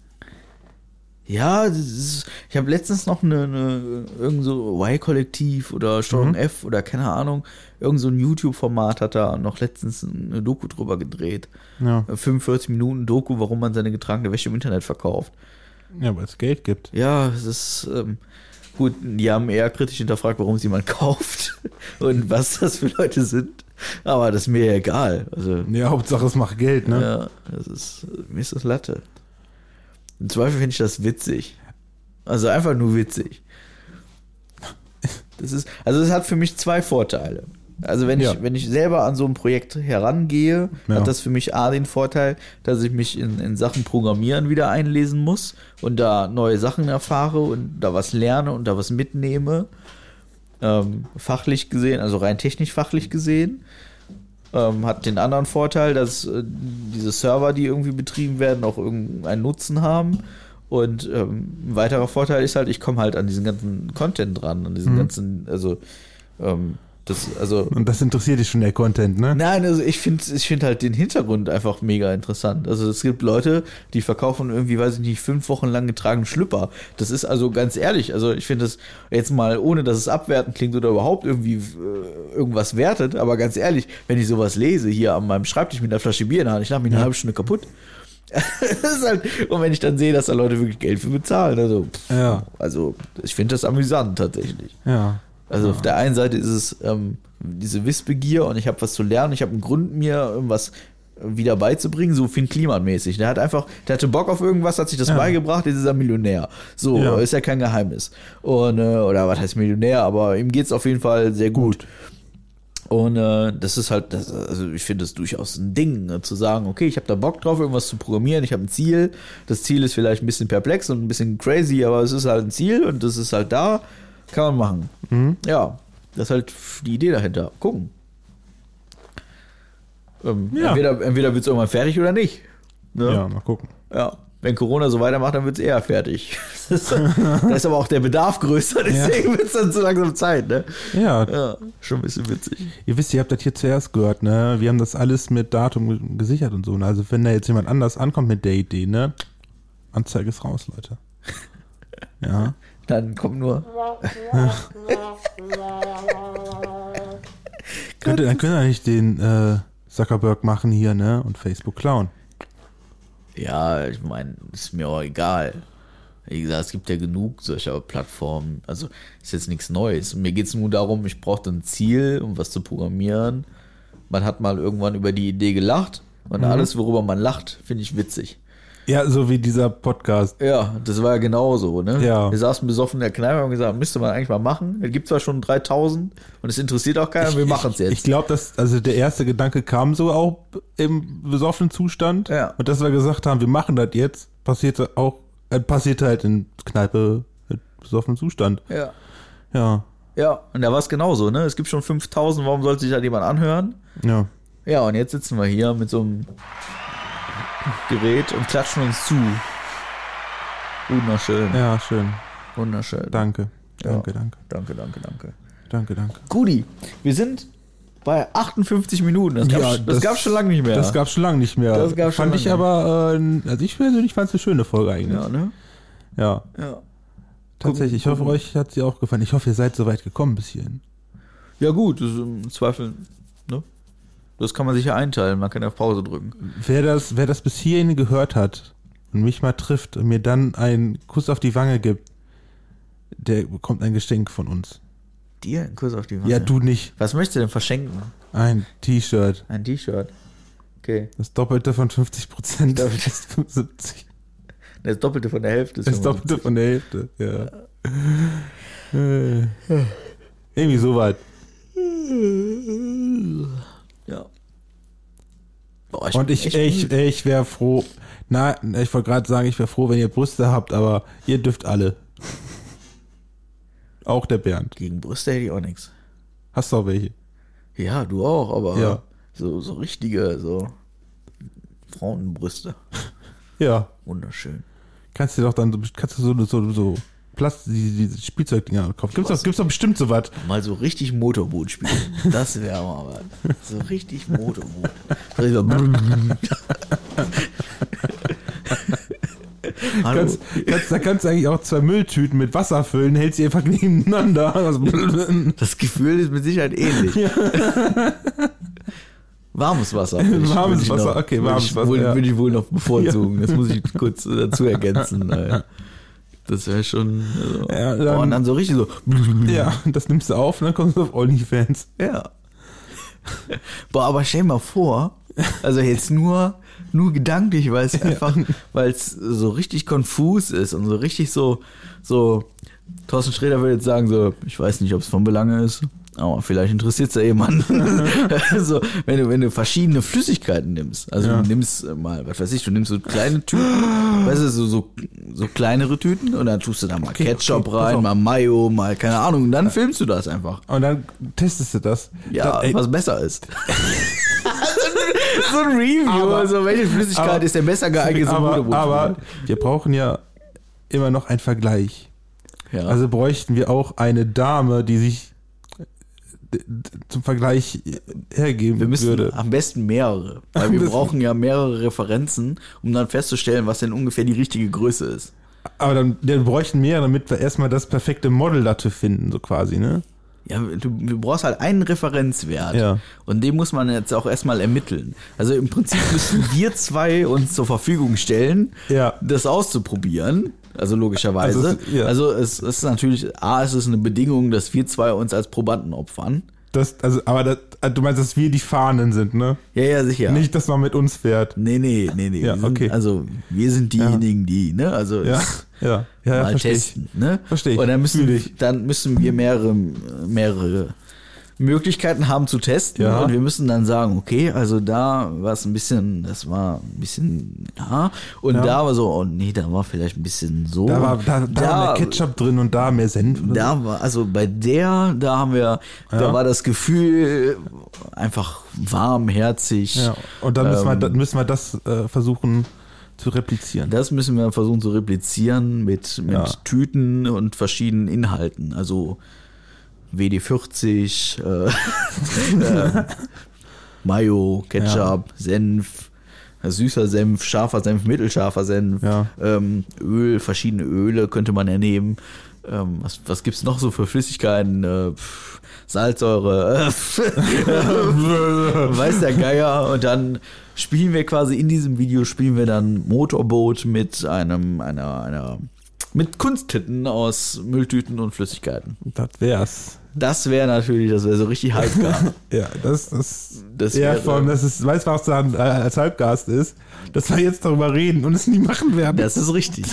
Ja, ist, ich habe letztens noch eine, eine irgend so Y-Kollektiv oder Steuerung F oder keine Ahnung, irgend so ein YouTube-Format hat da noch letztens eine Doku drüber gedreht. Ja, 45 Minuten Doku, warum man seine getragene Wäsche im Internet verkauft. ja weil es Geld gibt. Ja, es ist ähm, gut, die haben eher kritisch hinterfragt, warum sie man kauft und was das für Leute sind. Aber das ist mir egal. Also, Ja, Hauptsache es macht Geld, ne? ja, das ist, mir ist das Latte. Im Zweifel finde ich das witzig. Also einfach nur witzig. Das ist, also es hat für mich zwei Vorteile. Also wenn Ja. ich, wenn ich selber an so ein Projekt herangehe, Ja. hat das für mich A den Vorteil, dass ich mich in, in Sachen Programmieren wieder einlesen muss und da neue Sachen erfahre und da was lerne und da was mitnehme. Ähm, fachlich gesehen, also rein technisch fachlich gesehen. Ähm, hat den anderen Vorteil, dass äh, diese Server, die irgendwie betrieben werden, auch irgendeinen Nutzen haben. Und ähm, ein weiterer Vorteil ist halt, ich komme halt an diesen ganzen Content dran, an diesen ganzen, also ähm, das, also Und das interessiert dich schon der Content, ne? Nein, also ich finde ich find halt den Hintergrund einfach mega interessant. Also es gibt Leute, die verkaufen irgendwie, weiß ich nicht, fünf Wochen lang getragenen Schlüpper. Das ist also ganz ehrlich, also ich finde das jetzt mal, ohne dass es abwertend klingt oder überhaupt irgendwie äh, irgendwas wertet, aber ganz ehrlich, wenn ich sowas lese hier an meinem Schreibtisch mit einer Flasche Bier in der Hand, ich lache mich eine halbe Stunde kaputt. halt, und wenn ich dann sehe, dass da Leute wirklich Geld für bezahlen, also, pff, Ja. also ich finde das amüsant tatsächlich. Ja. Also auf der einen Seite ist es ähm, diese Wissbegier und ich habe was zu lernen, ich habe einen Grund, mir irgendwas wieder beizubringen, so Finn Kliman mäßig. Der hat einfach, der hatte Bock auf irgendwas, hat sich das Ja. beigebracht, jetzt ist er Millionär. So, Ja. ist ja kein Geheimnis. Und, äh, oder was heißt Millionär, aber ihm geht's auf jeden Fall sehr gut. Und äh, das ist halt, das, also ich finde das durchaus ein Ding, ne, zu sagen, okay, ich habe da Bock drauf, irgendwas zu programmieren, ich habe ein Ziel. Das Ziel ist vielleicht ein bisschen perplex und ein bisschen crazy, aber es ist halt ein Ziel und das ist halt da, kann man machen. Mhm. Ja, das ist halt die Idee dahinter. Gucken. Ähm, Ja. Entweder, entweder wird es irgendwann fertig oder nicht. Ne? Ja, mal gucken. Ja. Wenn Corona so weitermacht, dann wird es eher fertig. Das ist, da ist aber auch der Bedarf größer, deswegen wird es dann so langsam Zeit, ne? Ja, Ja, schon ein bisschen witzig. ihr wisst, ihr habt das hier zuerst gehört, ne? Wir haben das alles mit Datum ge- gesichert und so. Ne? Also wenn da jetzt jemand anders ankommt mit der Idee, ne? Anzeige ist raus, Leute. Ja. Dann kommt nur. Könnt ihr, dann könnt ihr nicht den äh, Zuckerberg machen hier, ne? Und Facebook klauen. Ja, ich meine, ist mir auch egal. Wie gesagt, es gibt ja genug solcher Plattformen. Also ist jetzt nichts Neues. Mir geht es nur darum, ich brauchte ein Ziel, um was zu programmieren. Man hat mal irgendwann über die Idee gelacht. Und alles, worüber man lacht, finde ich witzig. Ja, so wie dieser Podcast. Ja, das war ja genauso, ne? Ja. Wir saßen besoffen in der Kneipe und haben gesagt, müsste man eigentlich mal machen. Es gibt zwar schon 3000 und es interessiert auch keiner, wir machen es Ich jetzt. glaube, dass, also der erste Gedanke kam so auch im besoffenen Zustand. Ja. Und dass wir gesagt haben, wir machen das jetzt, passierte auch, äh, passierte halt in Kneipe mit besoffenem Zustand. Ja. Ja. Ja, und da war es genauso, ne? Es gibt schon 5000, warum sollte sich da jemand anhören? Ja. Ja, und jetzt sitzen wir hier mit so einem Gerät und klatschen uns zu. Wunderschön. Ja, schön. Wunderschön. Danke. Ja. Danke, danke. Danke, danke, danke. Danke, danke. Gudi, wir sind bei 58 Minuten. Das gab's, Ja, das, das- gab's schon lange nicht mehr. Das gab's schon lange nicht mehr. Das schon fand ich aber, äh, also ich persönlich fand es eine schöne Folge eigentlich. ja, ne? Ja, Ja. tatsächlich. Ich hoffe, gucken. euch hat sie auch gefallen. Ich hoffe, ihr seid so weit gekommen bis hierhin. Ja, gut, das ist im Zweifel? Das kann man sich ja einteilen, man kann ja auf Pause drücken. Wer das, wer das bis hierhin gehört hat und mich mal trifft und mir dann einen Kuss auf die Wange gibt, der bekommt ein Geschenk von uns. Dir einen Kuss auf die Wange. Ja, du nicht. Was möchtest du denn verschenken? Ein T-Shirt. Ein T-Shirt. Okay. Das Doppelte von 50 Prozent. Ist 75. Das Doppelte von der Hälfte. ist Das 75. Doppelte von der Hälfte. Ja. Äh. Irgendwie so weit. Ja. Boah, Und ich, echt ich, müde. ich wäre froh. Na, ich wollte gerade sagen, ich wäre froh, wenn ihr Brüste habt, aber ihr dürft alle. Auch der Bernd. Gegen Brüste hätte ich auch nichts. Hast du auch welche? Ja, du auch, aber Ja. so, so richtige, so Frauenbrüste. Ja. Wunderschön. Kannst du doch dann, kannst du so, so, so Plast die, die Spielzeugdinger gekauft. Gibt's doch, gibt's doch bestimmt sowas. Mal so richtig Motorboot spielen. Das wäre mal was. So richtig Motorboot. So Hallo. Kannst, kannst, da kannst du eigentlich auch zwei Mülltüten mit Wasser füllen, hältst sie einfach nebeneinander. Das Gefühl ist mit Sicherheit ähnlich. Warmes Wasser. würde ich- Warmes würde ich Wasser, noch- okay, würde warmes ich Wasser, Wohl, ja. Würde ich wohl noch bevorzugen. Das muss ich kurz dazu ergänzen. Das wäre schon. Also, Ja, oh, dann- und dann so richtig so. ja, das nimmst du auf und dann kommst du auf OnlyFans. Ja. Boah, aber stell mal vor, also jetzt nur, nur gedanklich, weil es einfach, weil es so richtig konfus ist und so richtig so, so, Thorsten Sträder würde jetzt sagen, so, ich weiß nicht, ob es von Belange ist, aber vielleicht interessiert es ja jemanden. so, wenn du, wenn du verschiedene Flüssigkeiten nimmst, also Ja. du nimmst mal, was weiß ich, du nimmst so kleine Tüten, weißt du, so, so, so kleinere Tüten und dann tust du da mal Okay, Ketchup okay, rein, mal Mayo, mal, keine Ahnung, und dann filmst du das einfach. Und dann testest du das. Ja, Dann, ey, was besser ist. so ein Review, Aber- also welche Flüssigkeit aber- ist denn besser geeignet aber, aber wir brauchen ja immer noch einen Vergleich. ja. Also bräuchten wir auch eine Dame, die sich zum Vergleich hergeben wir müssen würde. am besten mehrere, weil wir brauchen ja mehrere Referenzen, um dann festzustellen, was denn ungefähr die richtige Größe ist. Aber dann wir bräuchten mehr, damit wir erstmal das perfekte Model dafür finden, so quasi, ne? Ja, du, du brauchst halt einen Referenzwert. Ja. Und den muss man jetzt auch erstmal ermitteln. Also im Prinzip müssen wir zwei uns zur Verfügung stellen, Ja. das auszuprobieren. Also logischerweise. Also Also, es- ja. ist natürlich, A, es ist eine Bedingung, dass wir zwei uns als Probanden opfern. Das, also, aber das, du meinst, dass wir die Fahnen sind, ne? Ja, ja, sicher. Nicht, dass man mit uns fährt. Nee, nee, nee, nee. Ja, sind, okay. Also wir sind diejenigen, die, ne? Also Ja, ja, ja, ja mal verstehe ich. testen, ne? Verstehe ich. Und dann müssen, ich. dann müssen wir mehrere, mehrere Möglichkeiten haben zu testen Ja. und wir müssen dann sagen, okay, also da war es ein bisschen, das war ein bisschen, ja, und Ja. da war so, oh nee, da war vielleicht ein bisschen so. Da war, da, da war mehr Ketchup drin und da mehr Senf. Da war, also bei der, da haben wir, da Ja. war das Gefühl einfach warmherzig. so. ja. Und dann müssen, wir, Ähm, dann müssen wir das äh, versuchen zu replizieren. Das müssen wir versuchen zu replizieren mit, mit Ja. Tüten und verschiedenen Inhalten. Also WD40, äh, äh, Mayo, Ketchup, Senf, süßer Senf, scharfer Senf, mittelscharfer Senf, Ja. ähm, Öl, verschiedene Öle könnte man ja nehmen. Ähm, was, was gibt's noch so für Flüssigkeiten? Äh, pff, Salzsäure, äh, weiß der Geier. Und dann spielen wir quasi in diesem Video spielen wir dann Motorboot mit einem einer einer mit Kunsttitten aus Mülltüten und Flüssigkeiten. Das wär's. Das wäre natürlich, das wäre so richtig halbgar. Ja, das, das, Das ja, vor allem, das ist, weißt du, was da äh, als Halbgast ist? Dass wir jetzt darüber reden und es nie machen werden. Das ist richtig.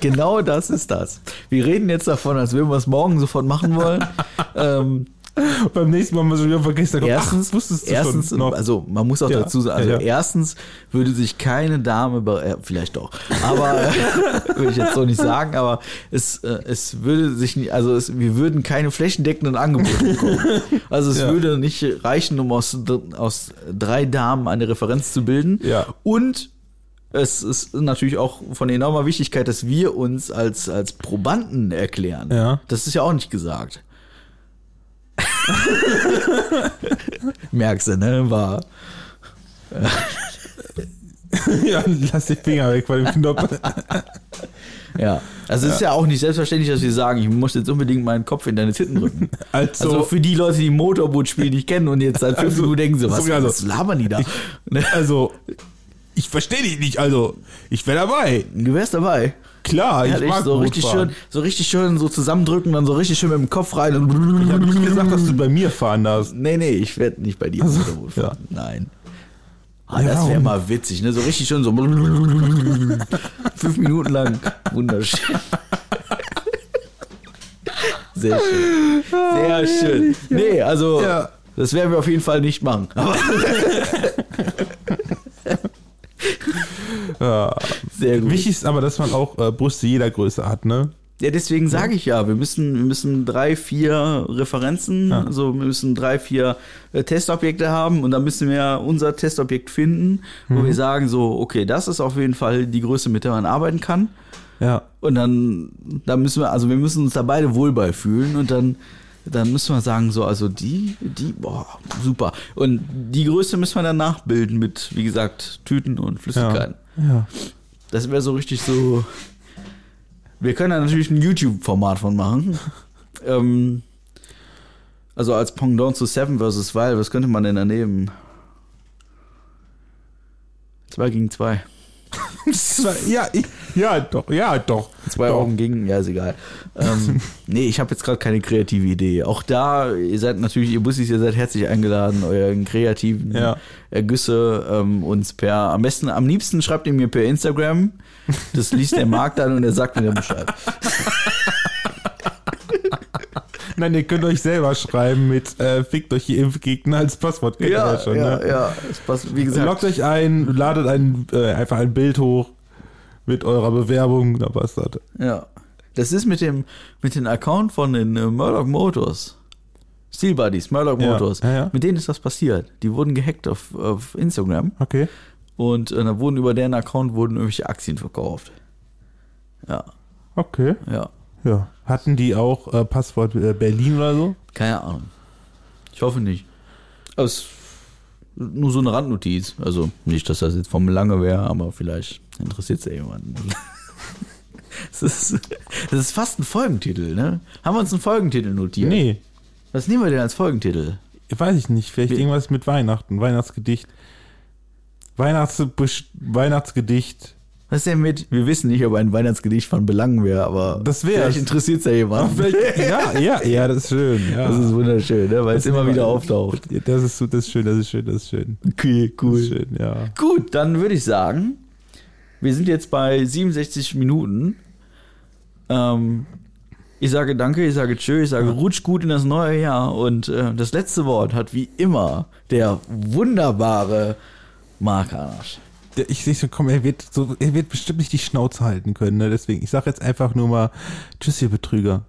Genau das ist das. Wir reden jetzt davon, als würden wir es morgen sofort machen wollen. ähm, Beim nächsten Mal haben wir schon wieder vergessen. erstens, ach, wusstest du erstens schon noch? also man muss auch Ja, dazu sagen, also ja, ja. erstens würde sich keine Dame, äh, vielleicht doch, aber äh, würde ich jetzt so nicht sagen, aber es, äh, es würde sich nicht, also es, wir würden keine flächendeckenden Angebote bekommen. Also es würde nicht reichen, um aus, aus drei Damen eine Referenz zu bilden. Ja. Und es ist natürlich auch von enormer Wichtigkeit, dass wir uns als, als Probanden erklären. Ja. Das ist ja auch nicht gesagt. Merkst du, ne? War. ja, lass die Finger weg von dem Knopf. Ja. Also es ist ja auch nicht selbstverständlich, dass wir sagen, ich muss jetzt unbedingt meinen Kopf in deine Titten drücken. Also, Also für die Leute, die Motorboot-Spiel nicht kennen und jetzt seit fünf Also, Minuten denken, so, was, also, was labern die da? Ne? also, ich verstehe dich nicht. Also, ich wäre dabei. Du wärst dabei. Klar, ich Ehrlich, mag so richtig schön, so richtig schön so zusammendrücken, dann so richtig schön mit dem Kopf rein. Ich habe nicht gesagt, dass du bei mir fahren darfst. Nee, nee, ich werde nicht bei dir Also, fahren. Nein. Ah, Ja, das wäre mal witzig, ne? So richtig schön so fünf Minuten lang. Wunderschön. Sehr schön. Sehr schön. Nee, also Ja. das werden wir auf jeden Fall nicht machen. Ja. sehr gut. Wichtig ist aber, dass man auch äh, Brüste jeder Größe hat, ne? Ja, deswegen sage ich ja, wir müssen, wir müssen drei, vier Referenzen, also wir müssen drei, vier äh, Testobjekte haben und dann müssen wir unser Testobjekt finden, wo wir sagen so, okay, das ist auf jeden Fall die Größe, mit der man arbeiten kann. Ja. Und dann, dann müssen wir, also wir müssen uns da beide wohl bei fühlen und dann, dann müssen wir sagen, so, also die, die, boah, super. Und die Größe müssen wir dann nachbilden mit, wie gesagt, Tüten und Ja. Flüssigkeiten. ja. Das wäre so richtig so. Wir können da natürlich ein YouTube-Format von machen. ähm, also als Pendant zu Seven vs. Wild, was könnte man denn daneben? Zwei gegen zwei. Ja, ich, ja, doch, ja, doch. Zwei Doch. Augen gegen, ja, ist egal. Ähm, nee, ich habe jetzt gerade keine kreative Idee. Auch da, ihr seid natürlich, ihr Bussis, ihr seid herzlich eingeladen, euren kreativen Ja. Ergüsse ähm, uns per, am besten, am liebsten schreibt ihr mir per Instagram. Das liest der Markt dann und er sagt mir dann Bescheid. Nein, ihr könnt euch selber schreiben mit äh, fickt euch die Impfgegner als Passwort. Kennt ihr Ja, schon, ja, ne? ja. Es passt, wie gesagt. Loggt euch ein, ladet ein, äh, einfach ein Bild hoch mit eurer Bewerbung, da passt das. Ja. Das ist mit dem, mit dem Account von den äh, Murdoch Motors. Steel Buddies, Murdoch Ja, Motors. ja, ja. Mit denen ist das passiert. Die wurden gehackt auf, auf Instagram Okay. und äh, da wurden über deren Account wurden irgendwelche Aktien verkauft. Ja, Okay. ja. Ja. Hatten die auch äh, Passwort äh, Berlin oder so? Keine Ahnung. Ich hoffe nicht. Aber es ist nur so eine Randnotiz. Also nicht, dass das jetzt vom Lange wäre, aber vielleicht interessiert es ja jemanden. Das ist, das ist fast ein Folgentitel, ne? Haben wir uns einen Folgentitel notiert? Nee, Was nehmen wir denn als Folgentitel? weiß ich nicht. Vielleicht Wir- irgendwas mit Weihnachten, Weihnachtsgedicht. Weihnachts Weihnachtsgedicht. Was ist denn mit? Wir wissen nicht, ob ein Weihnachtsgedicht von Belang wäre, aber Das wär's. vielleicht interessiert es ja jemanden. Ja, ja, ja, das ist schön. Ja. Das ist wunderschön, ne? weil es immer wieder auftaucht. Das ist, das ist schön, das ist schön, das ist schön. Okay, ist schön, ja. Gut, dann würde ich sagen, wir sind jetzt bei 67 Minuten. Ähm, ich sage danke, ich sage tschö, ich sage rutsch gut in das neue Jahr und äh, das letzte Wort hat wie immer der wunderbare Mark Hanasch. Ich sehe schon, komm, er wird so, er wird bestimmt nicht die Schnauze halten können, ne? Deswegen, ich sage jetzt einfach nur mal, tschüss, ihr Betrüger.